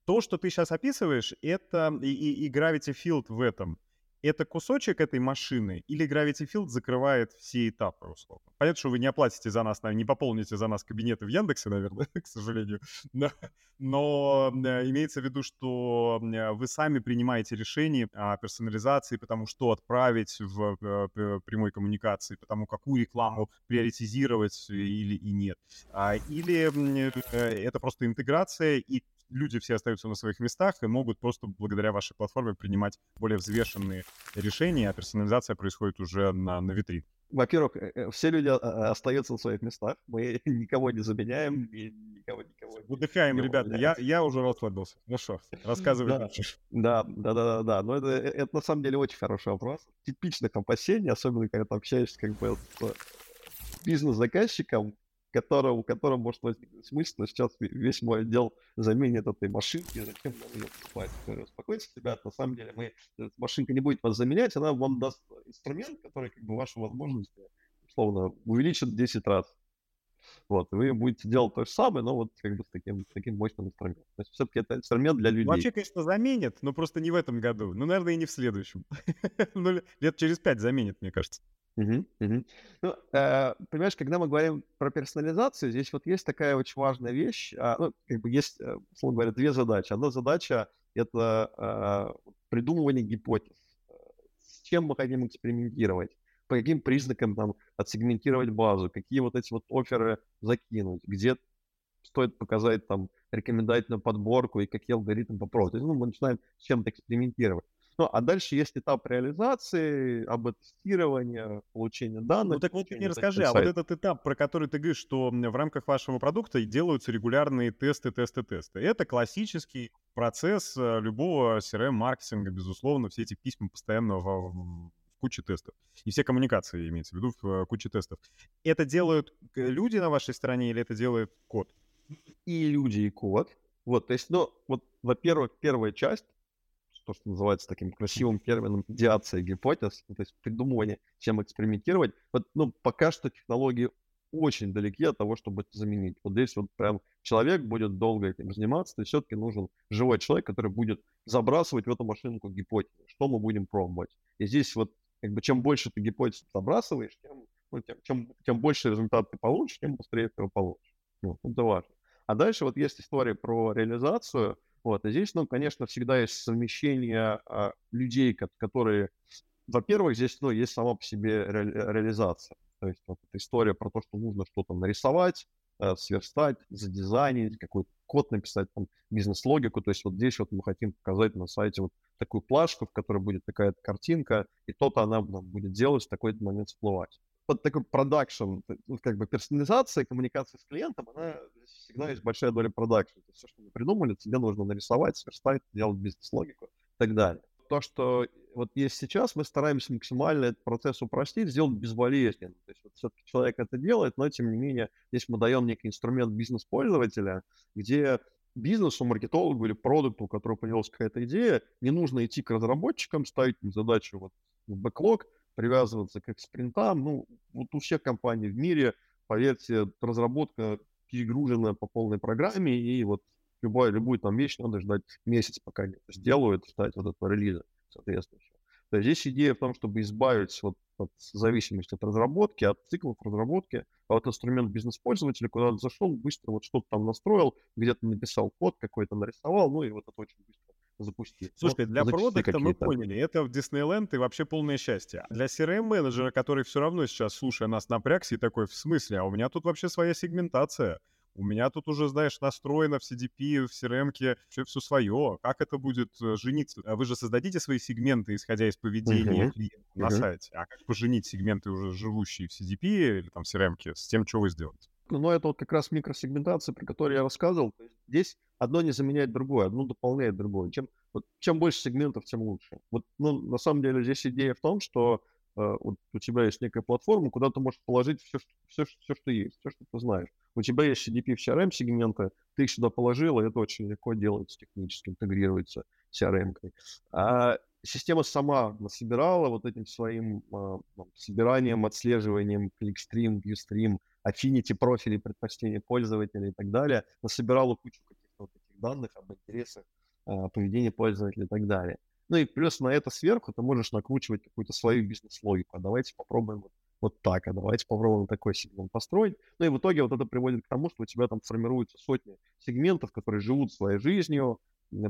То, что ты сейчас описываешь, это и, и, и Gravity Field в этом это кусочек этой машины или Gravity Field закрывает все этапы, условно? Понятно, что вы не оплатите за нас, не пополните за нас кабинеты в Яндексе, наверное, к сожалению, но, но э, имеется в виду, что э, вы сами принимаете решение о персонализации, потому что отправить в э, прямой коммуникации, потому какую рекламу приоритизировать или и нет. А, или это просто интеграция, и люди все остаются на своих местах и могут просто благодаря вашей платформе принимать более взвешенные решения, а персонализация происходит уже на, на витрине. Во-первых, э, э, все люди а, остаются на своих местах, мы никого не заменяем и никого никого Выдыхаем, не ребята, я, я уже расслабился. Хорошо, рассказывай да, дальше. Да, да, да, да, да, но это, э, это на самом деле очень хороший вопрос. Типичных опасений, особенно когда ты общаешься как бы с бизнес-заказчиком, которого, которому может возникнуть мысль, но сейчас весь мой отдел заменит этой машинки, зачем нам ее покупать? Успокойтесь, ребят, на самом деле мы, машинка не будет вас заменять, она вам даст инструмент, который как бы ваши возможности, условно, увеличит 10 раз. Вот, вы будете делать то же самое, но вот как бы с таким, с таким мощным инструментом. То есть все-таки это инструмент для людей. Вообще, конечно, заменит, но просто не в этом году. Ну, наверное, и не в следующем. ну, лет через пять заменит, мне кажется. Мгм. Ну, э, понимаешь, когда мы говорим про персонализацию, здесь вот есть такая очень важная вещь. а, ну, как бы есть, э, условно говоря, две задачи. Одна задача- это а, придумывание гипотез. Э, с чем мы хотим экспериментировать, по каким признакам там отсегментировать базу, какие вот эти вот оферы закинуть, где стоит показать там рекомендательную подборку и какие алгоритмы попробовать. То есть, ну, мы начинаем с чем-то экспериментировать. Ну, а дальше есть этап реализации, АБ-тестирования, получения данных. Ну, так вот мне расскажи, а вот этот этап, про который ты говоришь, что в рамках вашего продукта делаются регулярные тесты, тесты, тесты. Это классический процесс э, любого CRM-маркетинга, безусловно, все эти письма постоянно в куче тестов. И все коммуникации, имеется в виду, в э, тестов. Это делают люди на вашей стороне или это делает код? И люди, и код. Вот, то есть, ну, вот, во-первых, первая часть то, что называется таким красивым термином идеация гипотез, то есть придумывание, чем экспериментировать. Вот, ну, пока что технологии очень далеки от того, чтобы это заменить. Вот здесь вот прям человек будет долго этим заниматься, и все-таки нужен живой человек, который будет забрасывать в эту машинку гипотезы, что мы будем пробовать. И здесь вот как бы чем больше ты гипотез забрасываешь, тем, ну, тем, чем, тем больше результат ты получишь, тем быстрее ты его получишь. Вот, это важно. А дальше вот есть история про реализацию. Вот, и здесь, ну, конечно, всегда есть совмещение а, людей, которые, во-первых, здесь, ну, есть сама по себе ре- реализация. То есть вот эта история про то, что нужно что-то нарисовать, э, сверстать, задизайнить, какой-то код написать, там, бизнес-логику. То есть вот здесь вот мы хотим показать на сайте вот такую плашку, в которой будет такая-то картинка, и то-то она нам будет делать в такой-то момент всплывать под такой продакшн, ну, как бы персонализация, коммуникация с клиентом, она всегда есть большая доля продакшн. То есть все, что мы придумали, тебе нужно нарисовать, сверстать, делать бизнес-логику и так далее. То, что вот есть сейчас, мы стараемся максимально этот процесс упростить, сделать безболезненно. То есть вот все-таки человек это делает, но тем не менее здесь мы даем некий инструмент бизнес-пользователя, где бизнесу, маркетологу или продукту, у которого появилась какая-то идея, не нужно идти к разработчикам, ставить им задачу вот в бэклог, привязываться к спринтам. Ну, вот у всех компаний в мире, поверьте, разработка перегружена по полной программе, и вот любая, любую там вещь надо ждать месяц, пока они сделают, ждать вот этого релиза соответствующего. То есть здесь идея в том, чтобы избавиться вот от зависимости от разработки, от циклов разработки, а вот инструмент бизнес-пользователя, куда ты зашел, быстро вот что-то там настроил, где-то написал код какой-то, нарисовал, ну и вот это очень быстро запусти. Слушай, для продукта мы поняли, это в Диснейленд и вообще полное счастье. Для CRM-менеджера, который все равно сейчас, слушая нас, напрягся и такой, в смысле, а у меня тут вообще своя сегментация. У меня тут уже, знаешь, настроено в CDP, в CRM все, все свое. Как это будет э, жениться? А вы же создадите свои сегменты, исходя из поведения uh-huh. клиента uh-huh. на сайте. А как поженить сегменты, уже живущие в CDP или там CRM, с тем, что вы сделаете? Ну, это вот как раз микросегментация, про которую я рассказывал. Здесь одно не заменяет другое, одно дополняет другое. Чем, вот, чем больше сегментов, тем лучше. Вот, ну, на самом деле здесь идея в том, что вот у тебя есть некая платформа, куда ты можешь положить все, все, все, что есть, все, что ты знаешь. У тебя есть CDP в CRM сегменты, ты их сюда положил, и это очень легко делается технически, интегрируется CRM. -кой. А система сама насобирала вот этим своим э, собиранием, отслеживанием ClickStream, ViewStream, Affinity профилей, предпочтений пользователя и так далее, насобирала кучу каких-то вот таких данных об интересах, э, поведении пользователя и так далее. Ну и плюс на это сверху ты можешь накручивать какую-то свою бизнес-логику. А давайте попробуем вот, вот так, а давайте попробуем такой сегмент построить. Ну и в итоге вот это приводит к тому, что у тебя там формируются сотни сегментов, которые живут своей жизнью,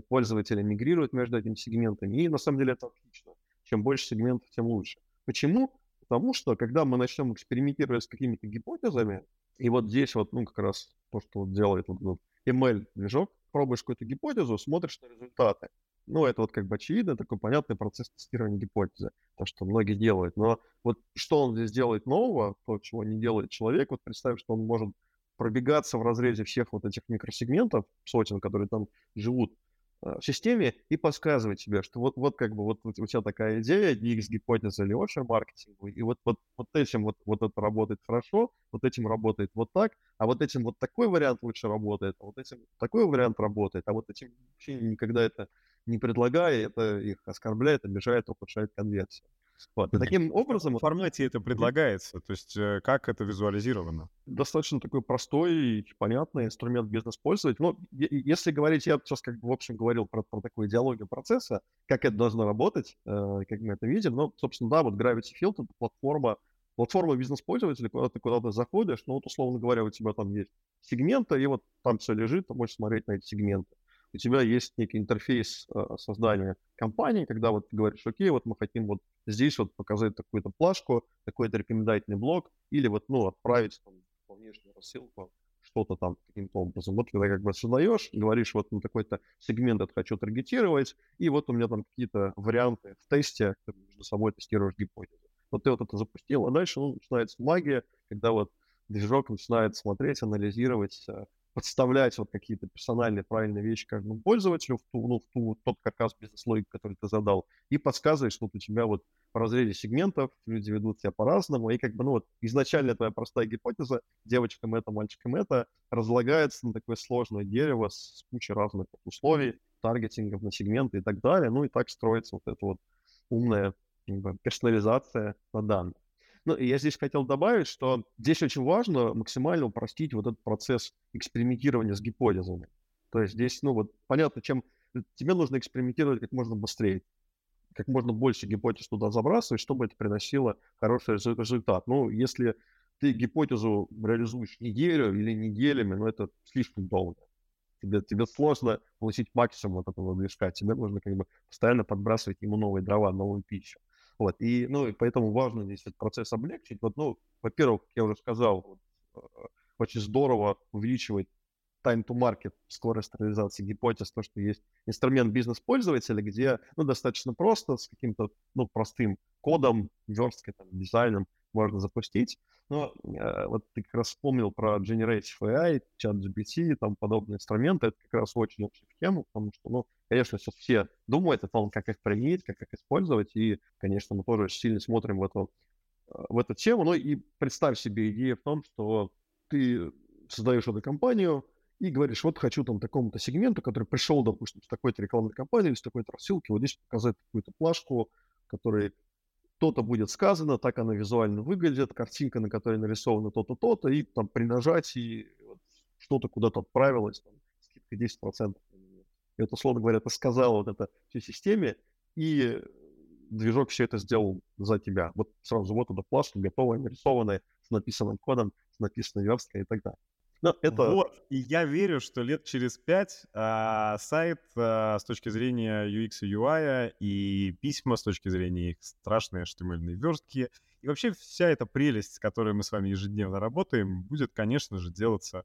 пользователи мигрируют между этими сегментами. И на самом деле это отлично. Чем больше сегментов, тем лучше. Почему? Потому что, когда мы начнем экспериментировать с какими-то гипотезами, и вот здесь вот, ну, как раз то, что делает вот, вот ML-движок, пробуешь какую-то гипотезу, смотришь на результаты. Ну, это вот как бы очевидно, такой понятный процесс тестирования гипотезы, то, что многие делают. Но вот что он здесь делает нового, то, чего не делает человек, вот представь, что он может пробегаться в разрезе всех вот этих микросегментов, сотен, которые там живут, Э, в системе и подсказывать тебе, что вот, вот как бы вот, вот у тебя такая идея, DX-гипотеза или офер маркетинг, и вот, вот, вот этим вот, вот это работает хорошо, вот этим работает вот так, а вот этим вот такой вариант лучше работает, а вот этим такой вариант работает, а вот этим вообще никогда это не предлагая, это их оскорбляет, обижает, ухудшает конверсию. Вот. И таким образом... В формате это предлагается? То есть э, как это визуализировано? Достаточно такой простой и понятный инструмент бизнес-пользователя. Но если говорить, я сейчас как бы в общем говорил про, про такую идеологию процесса, как это должно работать, э, как мы это видим. Ну, собственно, да, вот Gravity Field — это платформа, платформа бизнес-пользователя, куда ты куда-то заходишь, ну вот, условно говоря, у тебя там есть сегменты, и вот там все лежит, ты можешь смотреть на эти сегменты у тебя есть некий интерфейс э, создания компании, когда вот ты говоришь, окей, вот мы хотим вот здесь вот показать такую-то плашку, такой-то рекомендательный блок, или вот, ну, отправить там по внешнюю рассылку что-то там каким-то образом. Вот когда как бы создаешь, говоришь, вот на такой-то сегмент это хочу таргетировать, и вот у меня там какие-то варианты в тесте, ты между собой тестируешь гипотезу. Вот ты вот это запустил, а дальше ну, начинается магия, когда вот движок начинает смотреть, анализировать, э, подставлять вот какие-то персональные правильные вещи каждому пользователю в ту, ну, в ту, тот каркас бизнес-логики, который ты задал, и подсказываешь, вот у тебя вот в разрезе сегментов люди ведут себя по-разному, и как бы, ну вот, изначально твоя простая гипотеза, девочкам это, мальчикам это, разлагается на такое сложное дерево с кучей разных условий, таргетингов на сегменты и так далее, ну и так строится вот эта вот умная как бы, персонализация на данных. Ну, я здесь хотел добавить, что здесь очень важно максимально упростить вот этот процесс экспериментирования с гипотезами. То есть здесь, ну вот, понятно, чем тебе нужно экспериментировать как можно быстрее, как можно больше гипотез туда забрасывать, чтобы это приносило хороший результат. Ну, если ты гипотезу реализуешь неделю или неделями, ну, это слишком долго. Тебе, тебе сложно получить максимум от этого движка. Тебе нужно как бы постоянно подбрасывать ему новые дрова, новую пищу. Вот, и, ну, и поэтому важно здесь этот процесс облегчить. Вот, ну, во-первых, как я уже сказал, вот, э, очень здорово увеличивать time to market, скорость реализации гипотез, то, что есть инструмент бизнес-пользователя, где, ну, достаточно просто, с каким-то, ну, простым кодом, версткой, там, дизайном можно запустить. Но э, вот ты как раз вспомнил про Generative AI, ChatGPT и там подобные инструменты. Это как раз очень общая тема, потому что, ну, конечно, сейчас все думают о том, как их применить, как их использовать, и, конечно, мы тоже очень сильно смотрим в эту, э, в эту тему. Ну и представь себе идею в том, что ты создаешь эту компанию и говоришь, вот хочу там такому-то сегменту, который пришел, допустим, с такой-то рекламной кампании с такой-то рассылки, вот здесь показать какую-то плашку, который то-то будет сказано, так она визуально выглядит, картинка, на которой нарисовано то-то, то-то, и там при нажатии вот, что-то куда-то отправилось, там, скидка 10%. И вот, условно говоря, ты сказал вот это всей системе, и движок все это сделал за тебя. Вот сразу вот эта плашка готовая, нарисованная, с написанным кодом, с написанной версткой и так далее. Но это... Вот, и я верю, что лет через пять а, сайт а, с точки зрения UX и UI и письма с точки зрения их страшной HTML верстки и вообще вся эта прелесть, с которой мы с вами ежедневно работаем, будет, конечно же, делаться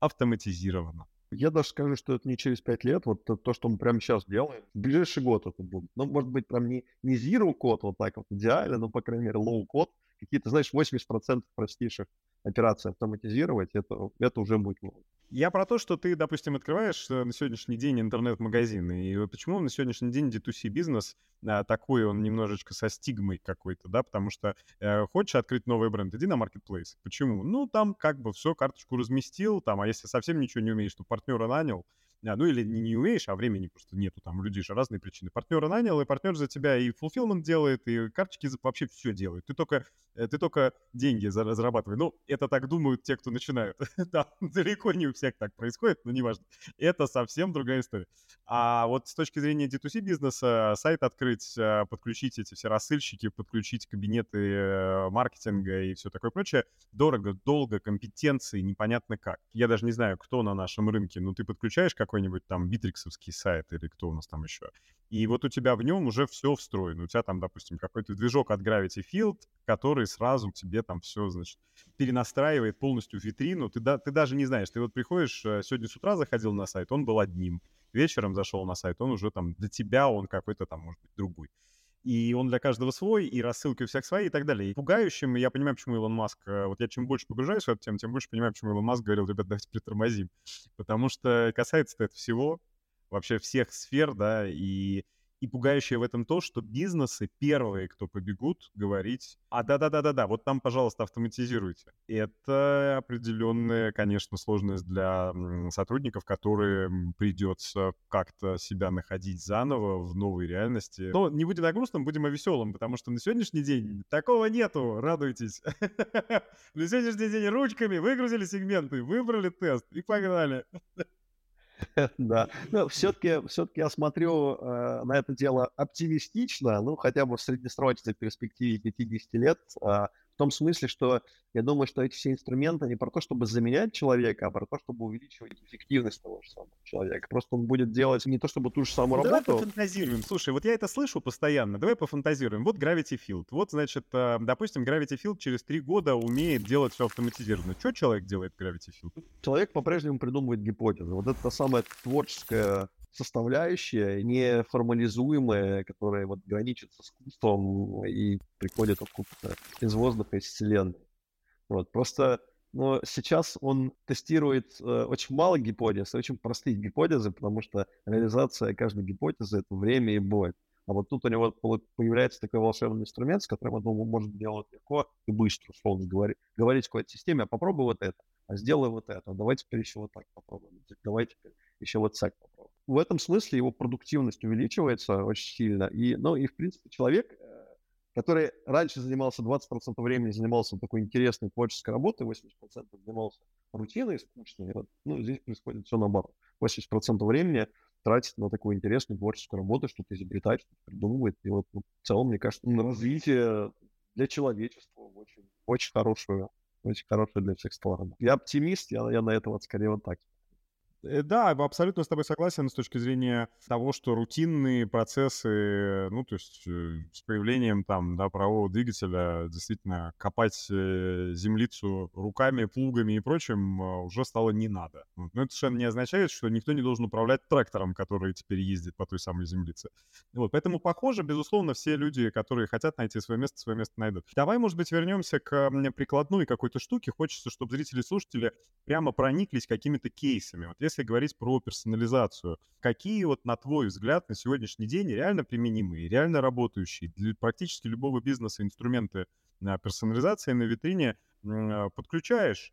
автоматизированно. Я даже скажу, что это не через пять лет, вот то, что мы прямо сейчас делаем, в ближайший год это будет. Ну, может быть, прям не, не zero код вот так вот идеально, но, по крайней мере, low код, какие-то, знаешь, 80% простейших операций автоматизировать, это, это уже будет много. Я про то, что ты, допустим, открываешь э, на сегодняшний день интернет-магазин, и почему на сегодняшний день D2C бизнес а, такой, он немножечко со стигмой какой-то, да, потому что э, хочешь открыть новый бренд, иди на marketplace. Почему? Ну, там как бы все, карточку разместил, там, а если совсем ничего не умеешь, то партнера нанял, а, ну или не, не умеешь, а времени просто нету, там у людей же разные причины. Партнера нанял, и партнер за тебя и fulfillment делает, и карточки вообще все делают. Ты только, э, ты только деньги зарабатывай. Ну, это так думают те, кто начинают. да, далеко не у всех так происходит, но неважно. Это совсем другая история. А вот с точки зрения D2C бизнеса, сайт открыть, а, подключить эти все рассыльщики, подключить кабинеты э, маркетинга и все такое прочее, дорого, долго, компетенции, непонятно как. Я даже не знаю, кто на нашем рынке, но ты подключаешь как какой-нибудь там битриксовский сайт или кто у нас там еще. И вот у тебя в нем уже все встроено. У тебя там, допустим, какой-то движок от Gravity Field, который сразу тебе там все, значит, перенастраивает полностью витрину. Ты, да, ты даже не знаешь, ты вот приходишь, э, сегодня с утра заходил на сайт, он был одним. Вечером зашел на сайт, он уже там для тебя, он какой-то там, может быть, другой и он для каждого свой, и рассылки у всех свои и так далее. И пугающим, я понимаю, почему Илон Маск, э, вот я чем больше погружаюсь в эту тему, тем больше понимаю, почему Илон Маск говорил, ребят, давайте притормозим. Потому что касается это всего, вообще всех сфер, да, и и пугающее в этом то, что бизнесы первые, кто побегут говорить, а да-да-да-да-да, вот там, пожалуйста, автоматизируйте. Это определенная, конечно, сложность для сотрудников, которые придется как-то себя находить заново в новой реальности. Но не будем о грустном, будем о веселом, потому что на сегодняшний день такого нету, радуйтесь. На сегодняшний день ручками выгрузили сегменты, выбрали тест и погнали. Да. Но все-таки все я смотрю э, на это дело оптимистично, ну, хотя бы в среднесрочной перспективе 50 лет. Э, в том смысле, что я думаю, что эти все инструменты не про то, чтобы заменять человека, а про то, чтобы увеличивать эффективность того же самого человека. Просто он будет делать не то, чтобы ту же самую Давай работу. пофантазируем. Слушай, вот я это слышу постоянно. Давай пофантазируем. Вот Gravity Field. Вот, значит, э, допустим, Gravity Field через три года умеет делать все автоматизированно. Что человек делает в Gravity Field? Человек по-прежнему придумывает гипотезы. Вот это самая творческая составляющая, неформализуемая, которая вот граничит с искусством и приходит откуда-то из воздуха, из вселенной. Вот, просто но сейчас он тестирует э, очень мало гипотез, очень простые гипотезы, потому что реализация каждой гипотезы — это время и боль. А вот тут у него появляется такой волшебный инструмент, с которым он может делать легко и быстро, условно говоря, говорить какой-то системе, а попробуй вот это, а сделай вот это, а давайте теперь еще вот так попробуем, давайте теперь еще вот попробуем в этом смысле его продуктивность увеличивается очень сильно. И, ну, и, в принципе, человек, э, который раньше занимался 20% времени, занимался такой интересной творческой работой, 80% занимался рутиной скучной, вот, ну, здесь происходит все наоборот. 80% времени тратит на такую интересную творческую работу, что-то изобретать, что-то придумывает. И вот ну, в целом, мне кажется, развитие для человечества очень, очень хорошее, очень хорошее для всех сторон. Я оптимист, я, я на это вот скорее вот так да, абсолютно с тобой согласен с точки зрения того, что рутинные процессы, ну, то есть э, с появлением там, да, правового двигателя, действительно, копать э, землицу руками, плугами и прочим уже стало не надо. Но это совершенно не означает, что никто не должен управлять трактором, который теперь ездит по той самой землице. Вот, поэтому, похоже, безусловно, все люди, которые хотят найти свое место, свое место найдут. Давай, может быть, вернемся к прикладной какой-то штуке. Хочется, чтобы зрители и слушатели прямо прониклись какими-то кейсами. Вот если говорить про персонализацию, какие вот, на твой взгляд, на сегодняшний день реально применимые, реально работающие для практически любого бизнеса инструменты персонализации на витрине а, подключаешь,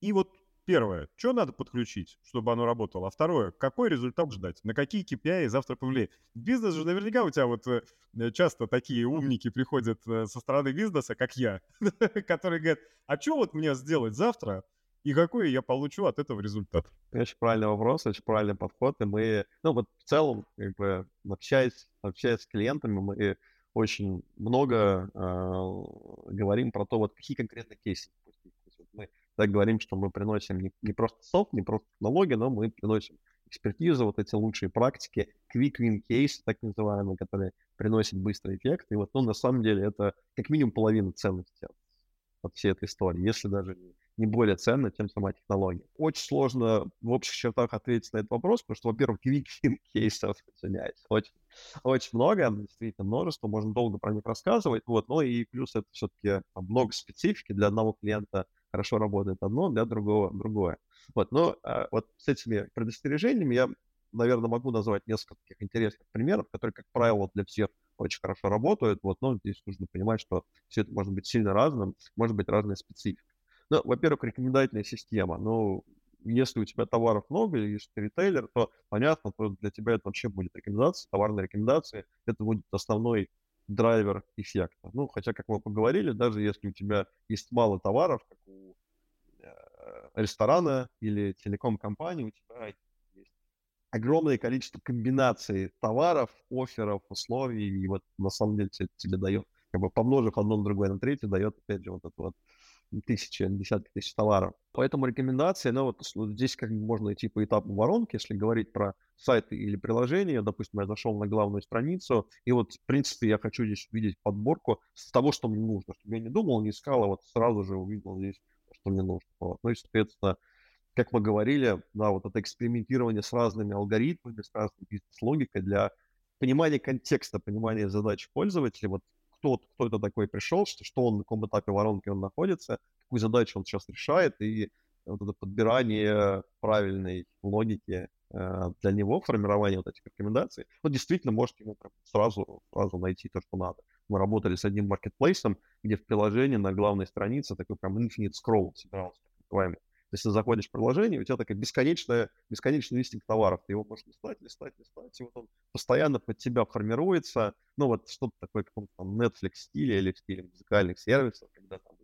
и вот Первое, что надо подключить, чтобы оно работало? А второе, какой результат ждать? На какие KPI завтра повлияет? Бизнес же наверняка у тебя вот э, часто такие умники приходят э, со стороны бизнеса, как я, которые говорят, а что вот мне сделать завтра, и какой я получу от этого результат? Очень правильный вопрос, очень правильный подход. И мы, ну вот в целом, как бы, общаясь, общаясь с клиентами, мы очень много э, говорим про то, вот какие конкретно кейсы. Мы так говорим, что мы приносим не, не просто софт, не просто технологии, но мы приносим экспертизу, вот эти лучшие практики, quick win case, так называемые, которые приносят быстрый эффект. И вот, ну, на самом деле, это как минимум половина ценности от всей этой истории, если даже не, не более ценна, чем сама технология. Очень сложно в общих чертах ответить на этот вопрос, потому что, во-первых, win кейсов, извиняюсь, очень, очень много, действительно множество, можно долго про них рассказывать, вот, но и плюс это все-таки много специфики, для одного клиента хорошо работает одно, для другого другое. Вот, но а, вот с этими предостережениями я, наверное, могу назвать несколько таких интересных примеров, которые, как правило, для всех очень хорошо работают. Вот, но здесь нужно понимать, что все это может быть сильно разным, может быть разная специфика. Ну, во-первых, рекомендательная система. Ну, если у тебя товаров много, если ты ритейлер, то понятно, то для тебя это вообще будет рекомендация, товарная рекомендация, это будет основной драйвер эффекта. Ну, хотя, как мы поговорили, даже если у тебя есть мало товаров, как у Э, ресторана или телеком-компании, у тебя есть огромное количество комбинаций товаров, офферов, условий, и вот на самом деле тебе, тебе дает, как бы помножив одно на другое на третье, дает, опять же, вот это вот тысячи, десятки тысяч товаров. Поэтому рекомендации, ну вот здесь как можно идти по этапу воронки, если говорить про сайты или приложения, допустим, я зашел на главную страницу, и вот, в принципе, я хочу здесь увидеть подборку с того, что мне нужно, чтобы я не думал, не искал, а вот сразу же увидел здесь что мне нужно. Вот. Ну и, соответственно, как мы говорили, да, вот это экспериментирование с разными алгоритмами, с разной бизнес-логикой для понимания контекста, понимания задач пользователя, вот кто, кто это такой пришел, что, что он, на каком этапе воронки он находится, какую задачу он сейчас решает, и вот это подбирание правильной логики э, для него, формирование вот этих рекомендаций, вот действительно может ему сразу, сразу найти то, что надо мы работали с одним маркетплейсом, где в приложении на главной странице такой прям infinite scroll собирался, так называемый. Ты заходишь в приложение, у тебя такая бесконечная, бесконечный листинг товаров. Ты его можешь листать, листать, листать, и вот он постоянно под тебя формируется. Ну, вот что-то такое, как там Netflix стиле или в стиле музыкальных сервисов, когда там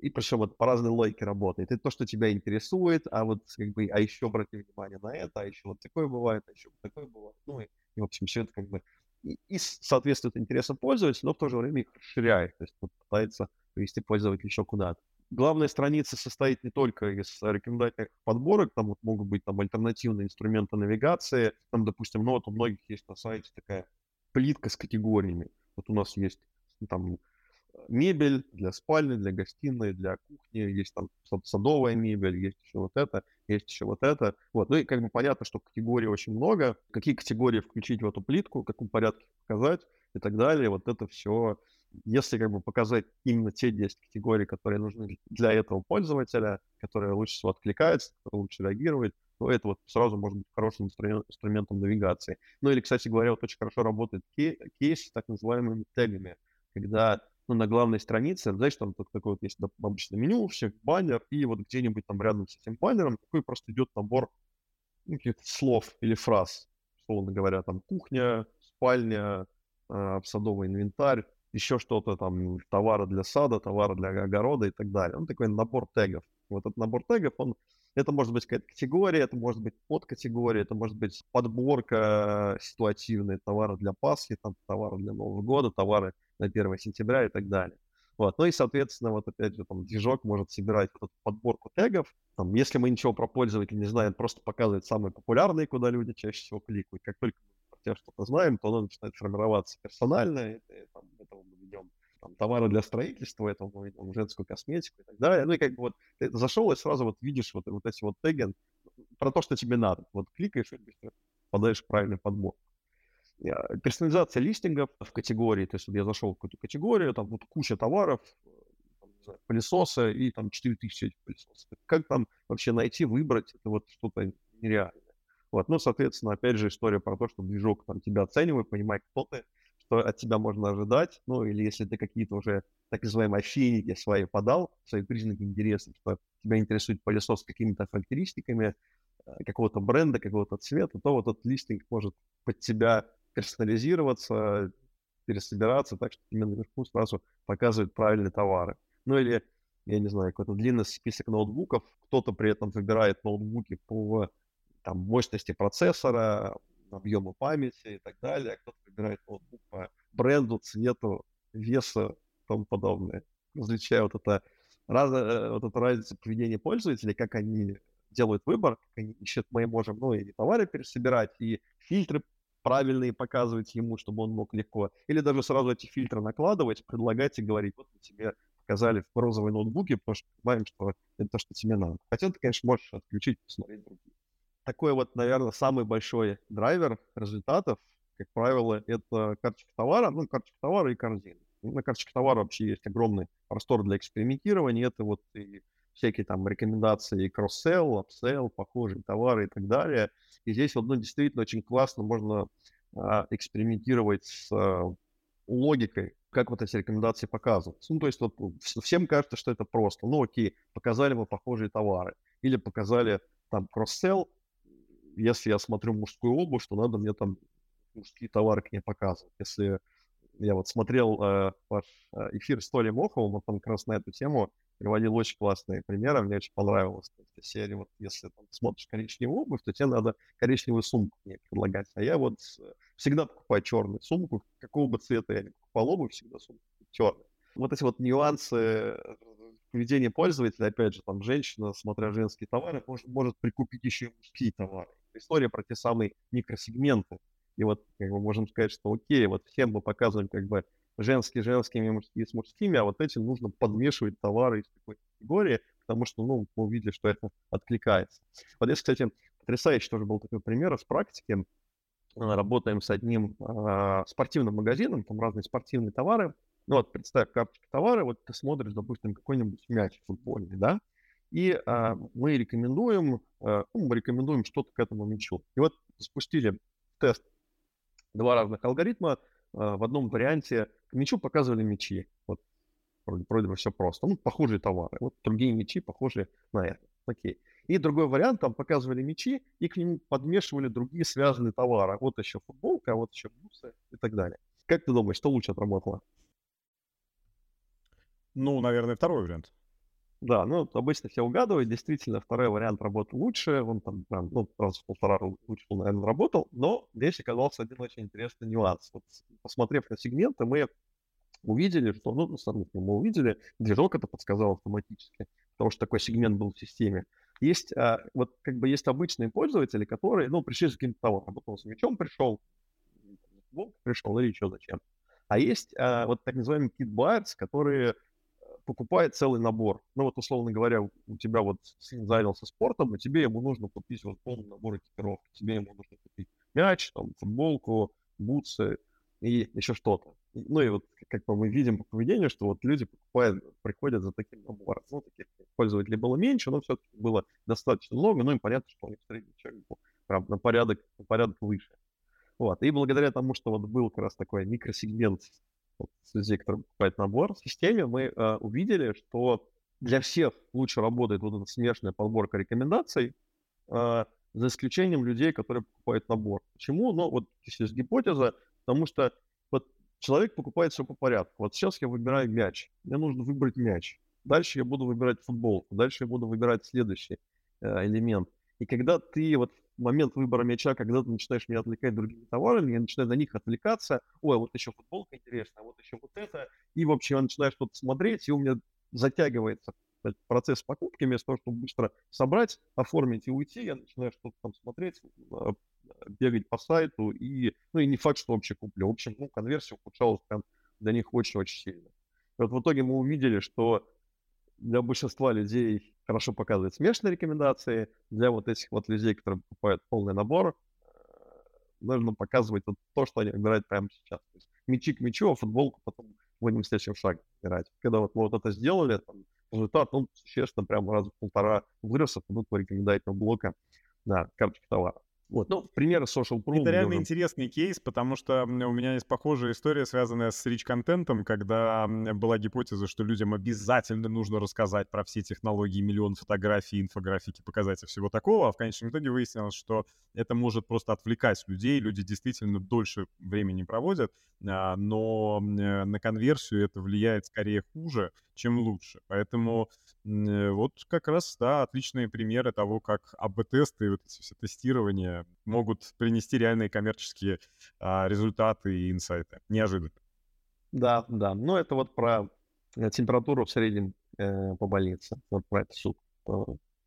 и причем вот по разной логике работает. Это то, что тебя интересует, а вот как бы, а еще обрати внимание на это, а еще вот такое бывает, а еще вот такое бывает. Ну и, и в общем, все это как бы и, соответствует интересам пользователя, но в то же время их расширяет, то есть пытается привести пользователя еще куда-то. Главная страница состоит не только из рекомендательных подборок, там вот могут быть там альтернативные инструменты навигации, там, допустим, ну вот у многих есть на сайте такая плитка с категориями. Вот у нас есть там мебель для спальни, для гостиной, для кухни, есть там садовая мебель, есть еще вот это, есть еще вот это. Вот. Ну и как бы понятно, что категорий очень много. Какие категории включить в эту плитку, в каком порядке показать и так далее. Вот это все, если как бы показать именно те 10 категорий, которые нужны для этого пользователя, которые лучше всего откликаются, которые лучше реагируют, то это вот сразу может быть хорошим инструментом навигации. Ну или, кстати говоря, вот очень хорошо работает кейс с так называемыми тегами, когда ну, на главной странице, знаешь, там тут такой вот есть обычно меню, всех баннер, и вот где-нибудь там рядом с этим баннером такой просто идет набор ну, каких-то слов или фраз, условно говоря, там кухня, спальня, э, садовый инвентарь, еще что-то там, товары для сада, товары для огорода и так далее. Он такой набор тегов. Вот этот набор тегов, он это может быть какая-то категория, это может быть подкатегория, это может быть подборка ситуативная, товары для Пасхи, там, товары для Нового года, товары на 1 сентября и так далее. Вот. Ну и, соответственно, вот опять же, там, движок может собирать вот эту подборку тегов. Там, если мы ничего про пользователя не знаем, просто показывает самые популярные, куда люди чаще всего кликают. Как только мы про тебя что-то знаем, то оно начинает формироваться персонально. Это, там, этого мы ведем там, товары для строительства, это мы ведем женскую косметику и так далее. Ну и как бы вот ты зашел и сразу вот видишь вот, вот эти вот теги про то, что тебе надо. Вот кликаешь и быстро попадаешь правильный подбор персонализация листингов в категории, то есть вот я зашел в какую-то категорию, там вот куча товаров, знаю, пылесосы и там 4000 этих пылесосов. Как там вообще найти, выбрать, это вот что-то нереальное. Вот, ну, соответственно, опять же, история про то, что движок там тебя оценивает, понимает, кто ты, что от тебя можно ожидать, ну, или если ты какие-то уже так называемые афиники свои подал, свои признаки интереса, что тебя интересует пылесос с какими-то характеристиками, э, какого-то бренда, какого-то цвета, то вот этот листинг может под тебя персонализироваться, пересобираться так, что именно наверху сразу показывают правильные товары. Ну или, я не знаю, какой-то длинный список ноутбуков, кто-то при этом выбирает ноутбуки по там, мощности процессора, объему памяти и так далее, а кто-то выбирает ноутбук по бренду, цвету, весу и тому подобное. Различая вот это раз, э, вот эта разница поведения пользователей, как они делают выбор, как они ищут, мы можем, ну, и товары пересобирать, и фильтры правильные показывать ему, чтобы он мог легко, или даже сразу эти фильтры накладывать, предлагать и говорить, вот мы тебе показали в розовой ноутбуке, потому что понимаем, что это то, что тебе надо. Хотя ты, конечно, можешь отключить, посмотреть другие. Такой вот, наверное, самый большой драйвер результатов, как правило, это карточка товара, ну, карточка товара и корзина. На карточке товара вообще есть огромный простор для экспериментирования. Это вот и всякие там рекомендации кросс-селл, апселл, похожие товары и так далее. И здесь вот, ну, действительно очень классно можно а, экспериментировать с а, логикой, как вот эти рекомендации показывают. Ну, то есть вот всем кажется, что это просто. Ну, окей, показали мы похожие товары. Или показали там кросс-селл. Если я смотрю мужскую обувь, то надо мне там мужские товары к ней показывать. Если я вот смотрел э, ваш э, эфир с Толей Моховым, он там как раз на эту тему приводил очень классные примеры, мне очень понравилось. То серия, вот если там, смотришь коричневую обувь, то тебе надо коричневую сумку мне предлагать. А я вот э, всегда покупаю черную сумку, какого бы цвета я не покупал обувь, всегда сумку черную. Вот эти вот нюансы э, поведения пользователя, опять же, там женщина, смотря женские товары, может, может прикупить еще и мужские товары. История про те самые микросегменты. И вот как бы можем сказать, что окей, вот всем мы показываем как бы женские женскими, мужские с мужскими, а вот этим нужно подмешивать товары из такой категории, потому что, ну, мы увидели, что это откликается. Вот здесь, кстати, потрясающий тоже был такой пример из практики. Работаем с одним э, спортивным магазином, там разные спортивные товары. Ну вот, представь, карточка товара, вот ты смотришь, допустим, какой-нибудь мяч футбольный, да, и э, мы рекомендуем, э, ну, мы рекомендуем что-то к этому мячу. И вот спустили тест два разных алгоритма. А, в одном варианте к мячу показывали мячи. Вот вроде, вроде бы все просто. Ну, похожие товары. Вот другие мячи похожие на это. Окей. И другой вариант, там показывали мячи и к ним подмешивали другие связанные товары. Вот еще футболка, вот еще бусы и так далее. Как ты думаешь, что лучше отработало? Ну, наверное, второй вариант. Да, ну, обычно все угадывают. Действительно, второй вариант работал лучше. Он там, прям, ну, раз в полтора лучше, наверное, работал. Но здесь оказался один очень интересный нюанс. Вот, посмотрев на сегменты, мы увидели, что, ну, соответственно, мы увидели, движок это подсказал автоматически, потому что такой сегмент был в системе. Есть, а, вот, как бы, есть обычные пользователи, которые, ну, пришли с каким-то товаром, потом с мячом пришел, пришел или еще зачем. А есть а, вот так называемые kit которые покупает целый набор. Ну вот, условно говоря, у тебя вот сын занялся спортом, и тебе ему нужно купить вот полный набор экипировки. Тебе ему нужно купить мяч, там, футболку, бутсы и еще что-то. Ну и вот как мы видим по поведению, что вот люди покупают, приходят за таким набором. Ну, таких пользователей было меньше, но все-таки было достаточно много, ну и понятно, что у них средний человек был прям на порядок, на порядок выше. Вот. И благодаря тому, что вот был как раз такой микросегмент людей, которые покупают набор, в системе мы э, увидели, что для всех лучше работает вот эта смешанная подборка рекомендаций, э, за исключением людей, которые покупают набор. Почему? Ну, вот есть гипотеза, потому что вот человек покупает все по порядку. Вот сейчас я выбираю мяч, мне нужно выбрать мяч. Дальше я буду выбирать футболку, дальше я буду выбирать следующий э, элемент. И когда ты вот момент выбора мяча, когда ты начинаешь меня отвлекать другими товарами, я начинаю на них отвлекаться, ой, вот еще футболка интересная, вот еще вот это, и вообще я начинаю что-то смотреть, и у меня затягивается процесс покупки, вместо того, чтобы быстро собрать, оформить и уйти, я начинаю что-то там смотреть, а, бегать по сайту, и, ну, и не факт, что вообще куплю. В общем, ну, конверсия ухудшалась прям для них очень-очень сильно. И вот в итоге мы увидели, что для большинства людей хорошо показывает смешанные рекомендации. Для вот этих вот людей, которые покупают полный набор, э, нужно показывать вот то, что они выбирают прямо сейчас. То есть мячи к мячу, а футболку потом будем следующем шаге выбирать. Когда вот мы вот это сделали, там, результат, ну, существенно, прям раз в полтора вырос от продуктового рекомендательного блока на карточке товара. Вот, ну, примеры social proof. Это реально уже... интересный кейс, потому что у меня есть похожая история, связанная с rich-контентом, когда была гипотеза, что людям обязательно нужно рассказать про все технологии, миллион фотографий, инфографики, показать и всего такого, а в конечном итоге выяснилось, что это может просто отвлекать людей, люди действительно дольше времени проводят, а, но э, на конверсию это влияет скорее хуже, чем лучше. Поэтому вот как раз, да, отличные примеры того, как АБ-тесты и вот эти все тестирования могут принести реальные коммерческие а, результаты и инсайты. Неожиданно. Да, да. Ну, это вот про э, температуру в среднем э, по больнице. Вот про это суд.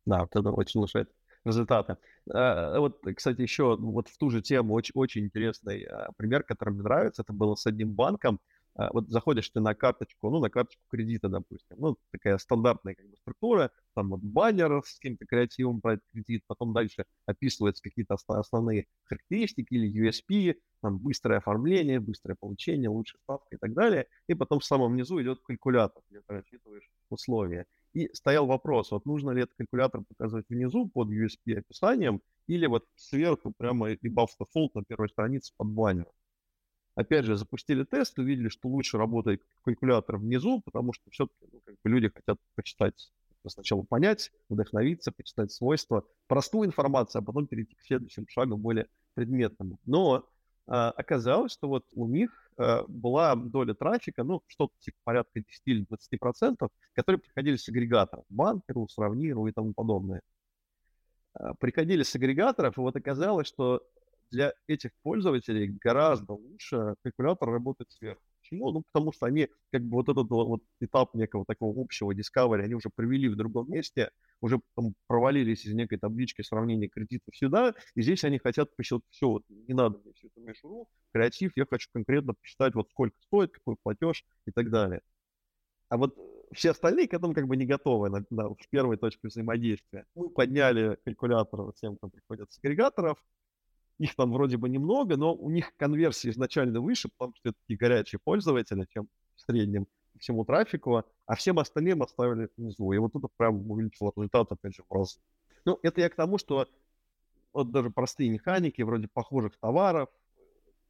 Да, вот это очень улучшает результаты. А, вот, кстати, еще вот в ту же тему очень, очень интересный пример, который мне нравится. Это было с одним банком. А, вот заходишь ты на карточку, ну, на карточку кредита, допустим, ну, такая стандартная как бы структура, там вот баннер с каким-то креативом про кредит, потом дальше описываются какие-то основные характеристики или USP, там быстрое оформление, быстрое получение, лучшая ставка и так далее, и потом в самом низу идет калькулятор, где ты рассчитываешь условия. И стоял вопрос, вот нужно ли этот калькулятор показывать внизу под USP описанием, или вот сверху прямо и the fold на первой странице под баннером. Опять же, запустили тест, увидели, что лучше работает калькулятор внизу, потому что все-таки ну, как бы люди хотят почитать, сначала понять, вдохновиться, почитать свойства, простую информацию, а потом перейти к следующему шагу, более предметному. Но а, оказалось, что вот у них а, была доля трафика, ну, что-то типа порядка 10 или 20 процентов, которые приходили с агрегаторов, банкеру, сравниру и тому подобное. А, приходили с агрегаторов, и вот оказалось, что для этих пользователей гораздо лучше калькулятор работает сверху. Почему? Ну, потому что они как бы вот этот вот этап некого такого общего discovery они уже провели в другом месте, уже там провалились из некой таблички сравнения кредитов сюда, и здесь они хотят посчитать все, вот не надо мне всю эту мишуру, креатив, я хочу конкретно посчитать, вот сколько стоит, какой платеж и так далее. А вот все остальные к этому как бы не готовы на, на, в первой точке взаимодействия. Мы подняли калькулятор всем, кто приходит с агрегаторов, их там вроде бы немного, но у них конверсия изначально выше, потому что это такие горячие пользователи, чем в среднем всему трафику, а всем остальным оставили внизу. И вот тут прям увеличил результат, опять же, в раз. Ну, это я к тому, что вот даже простые механики, вроде похожих товаров,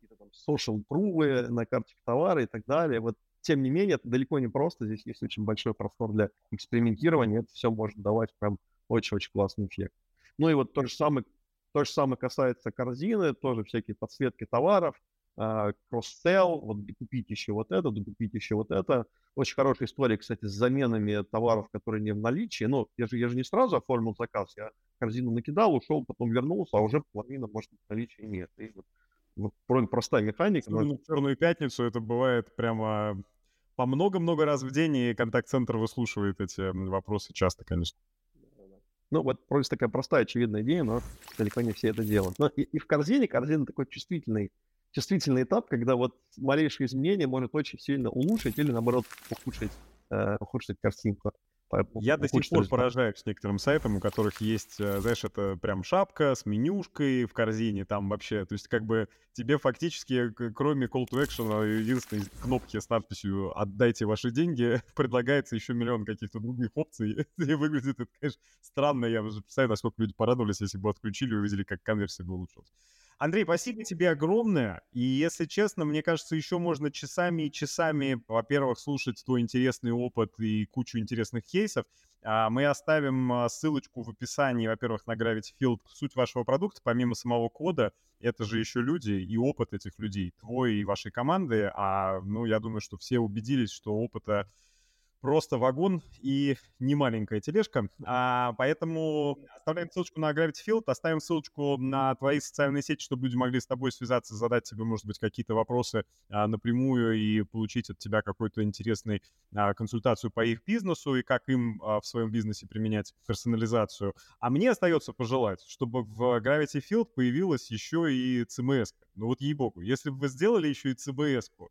какие-то там social proof на карточке товара и так далее, вот тем не менее, это далеко не просто, здесь есть очень большой простор для экспериментирования, это все может давать прям очень-очень классный эффект. Ну и вот то же самое то же самое касается корзины, тоже всякие подсветки товаров, а, кросс-селл, вот докупить еще вот это, докупить еще вот это. Очень хорошая история, кстати, с заменами товаров, которые не в наличии. Ну, я же, я же не сразу оформил заказ, я корзину накидал, ушел, потом вернулся, а уже половина, может, в наличии нет. И вот, вот простая механика. Ну, но... в черную пятницу это бывает прямо по много-много раз в день, и контакт-центр выслушивает эти вопросы часто, конечно. Ну, вот просто такая простая, очевидная идея, но далеко не все это делают. Но и, и в корзине, корзина такой чувствительный, чувствительный этап, когда вот малейшее изменение может очень сильно улучшить или, наоборот, ухудшить, э, ухудшить картинку. Я до сих пор поражаюсь некоторым сайтам, у которых есть, э, знаешь, это прям шапка с менюшкой в корзине, там вообще, то есть как бы тебе фактически, кроме call to action, единственной кнопки с надписью «Отдайте ваши деньги», предлагается еще миллион каких-то других опций, и выглядит это, конечно, странно, я уже представляю, насколько люди порадовались, если бы отключили и увидели, как конверсия бы улучшилась. Андрей, спасибо тебе огромное. И если честно, мне кажется, еще можно часами и часами, во-первых, слушать твой интересный опыт и кучу интересных кейсов. А, мы оставим а, ссылочку в описании, во-первых, на Gravity Field. Суть вашего продукта, помимо самого кода, это же еще люди и опыт этих людей, твой и вашей команды. А, ну, я думаю, что все убедились, что опыта просто вагон и не маленькая тележка. А, поэтому оставляем ссылочку на Gravity Field, оставим ссылочку на твои социальные сети, чтобы люди могли с тобой связаться, задать тебе, может быть, какие-то вопросы а, напрямую и получить от тебя какую-то интересную а, консультацию по их бизнесу и как им а, в своем бизнесе применять персонализацию. А мне остается пожелать, чтобы в Gravity Field появилась еще и CMS. Ну вот ей-богу, если бы вы сделали еще и CBS-ку,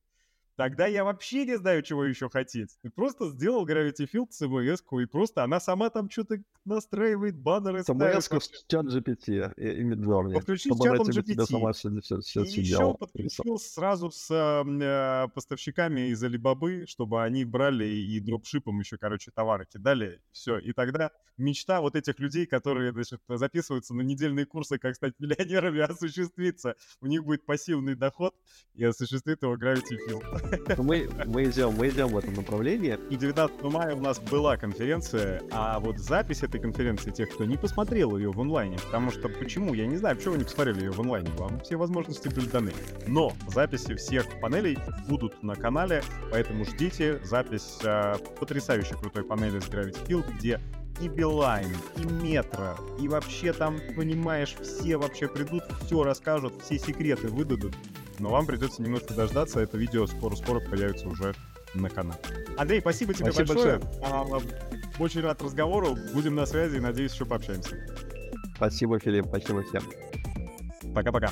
Тогда я вообще не знаю, чего еще хотеть. Ты просто сделал Gravity Field cms и просто она сама там что-то настраивает, баннеры CMS с чат GPT и, и Midjourney. Подключить чатом GPT. Сама все, все, все и еще подключил сразу с э, поставщиками из Alibaba, чтобы они брали и дропшипом еще, короче, товары кидали. Все. И тогда мечта вот этих людей, которые значит, записываются на недельные курсы «Как стать миллионерами», осуществится. У них будет пассивный доход и осуществит его Gravity Field. Ну, мы, мы, идем, мы идем в этом направлении. И 19 мая у нас была конференция, а вот запись этой конференции тех, кто не посмотрел ее в онлайне, потому что почему? Я не знаю, почему вы не посмотрели ее в онлайне, вам все возможности были даны. Но записи всех панелей будут на канале, поэтому ждите запись э, потрясающей крутой панели с Gravity Field, где и Билайн, и Метро, и вообще там, понимаешь, все вообще придут, все расскажут, все секреты выдадут но вам придется немножко дождаться. Это видео скоро-скоро появится уже на канал. Андрей, спасибо тебе спасибо большое. большое. Очень рад разговору. Будем на связи и надеюсь, еще пообщаемся. Спасибо, Филипп. Спасибо всем. Пока-пока.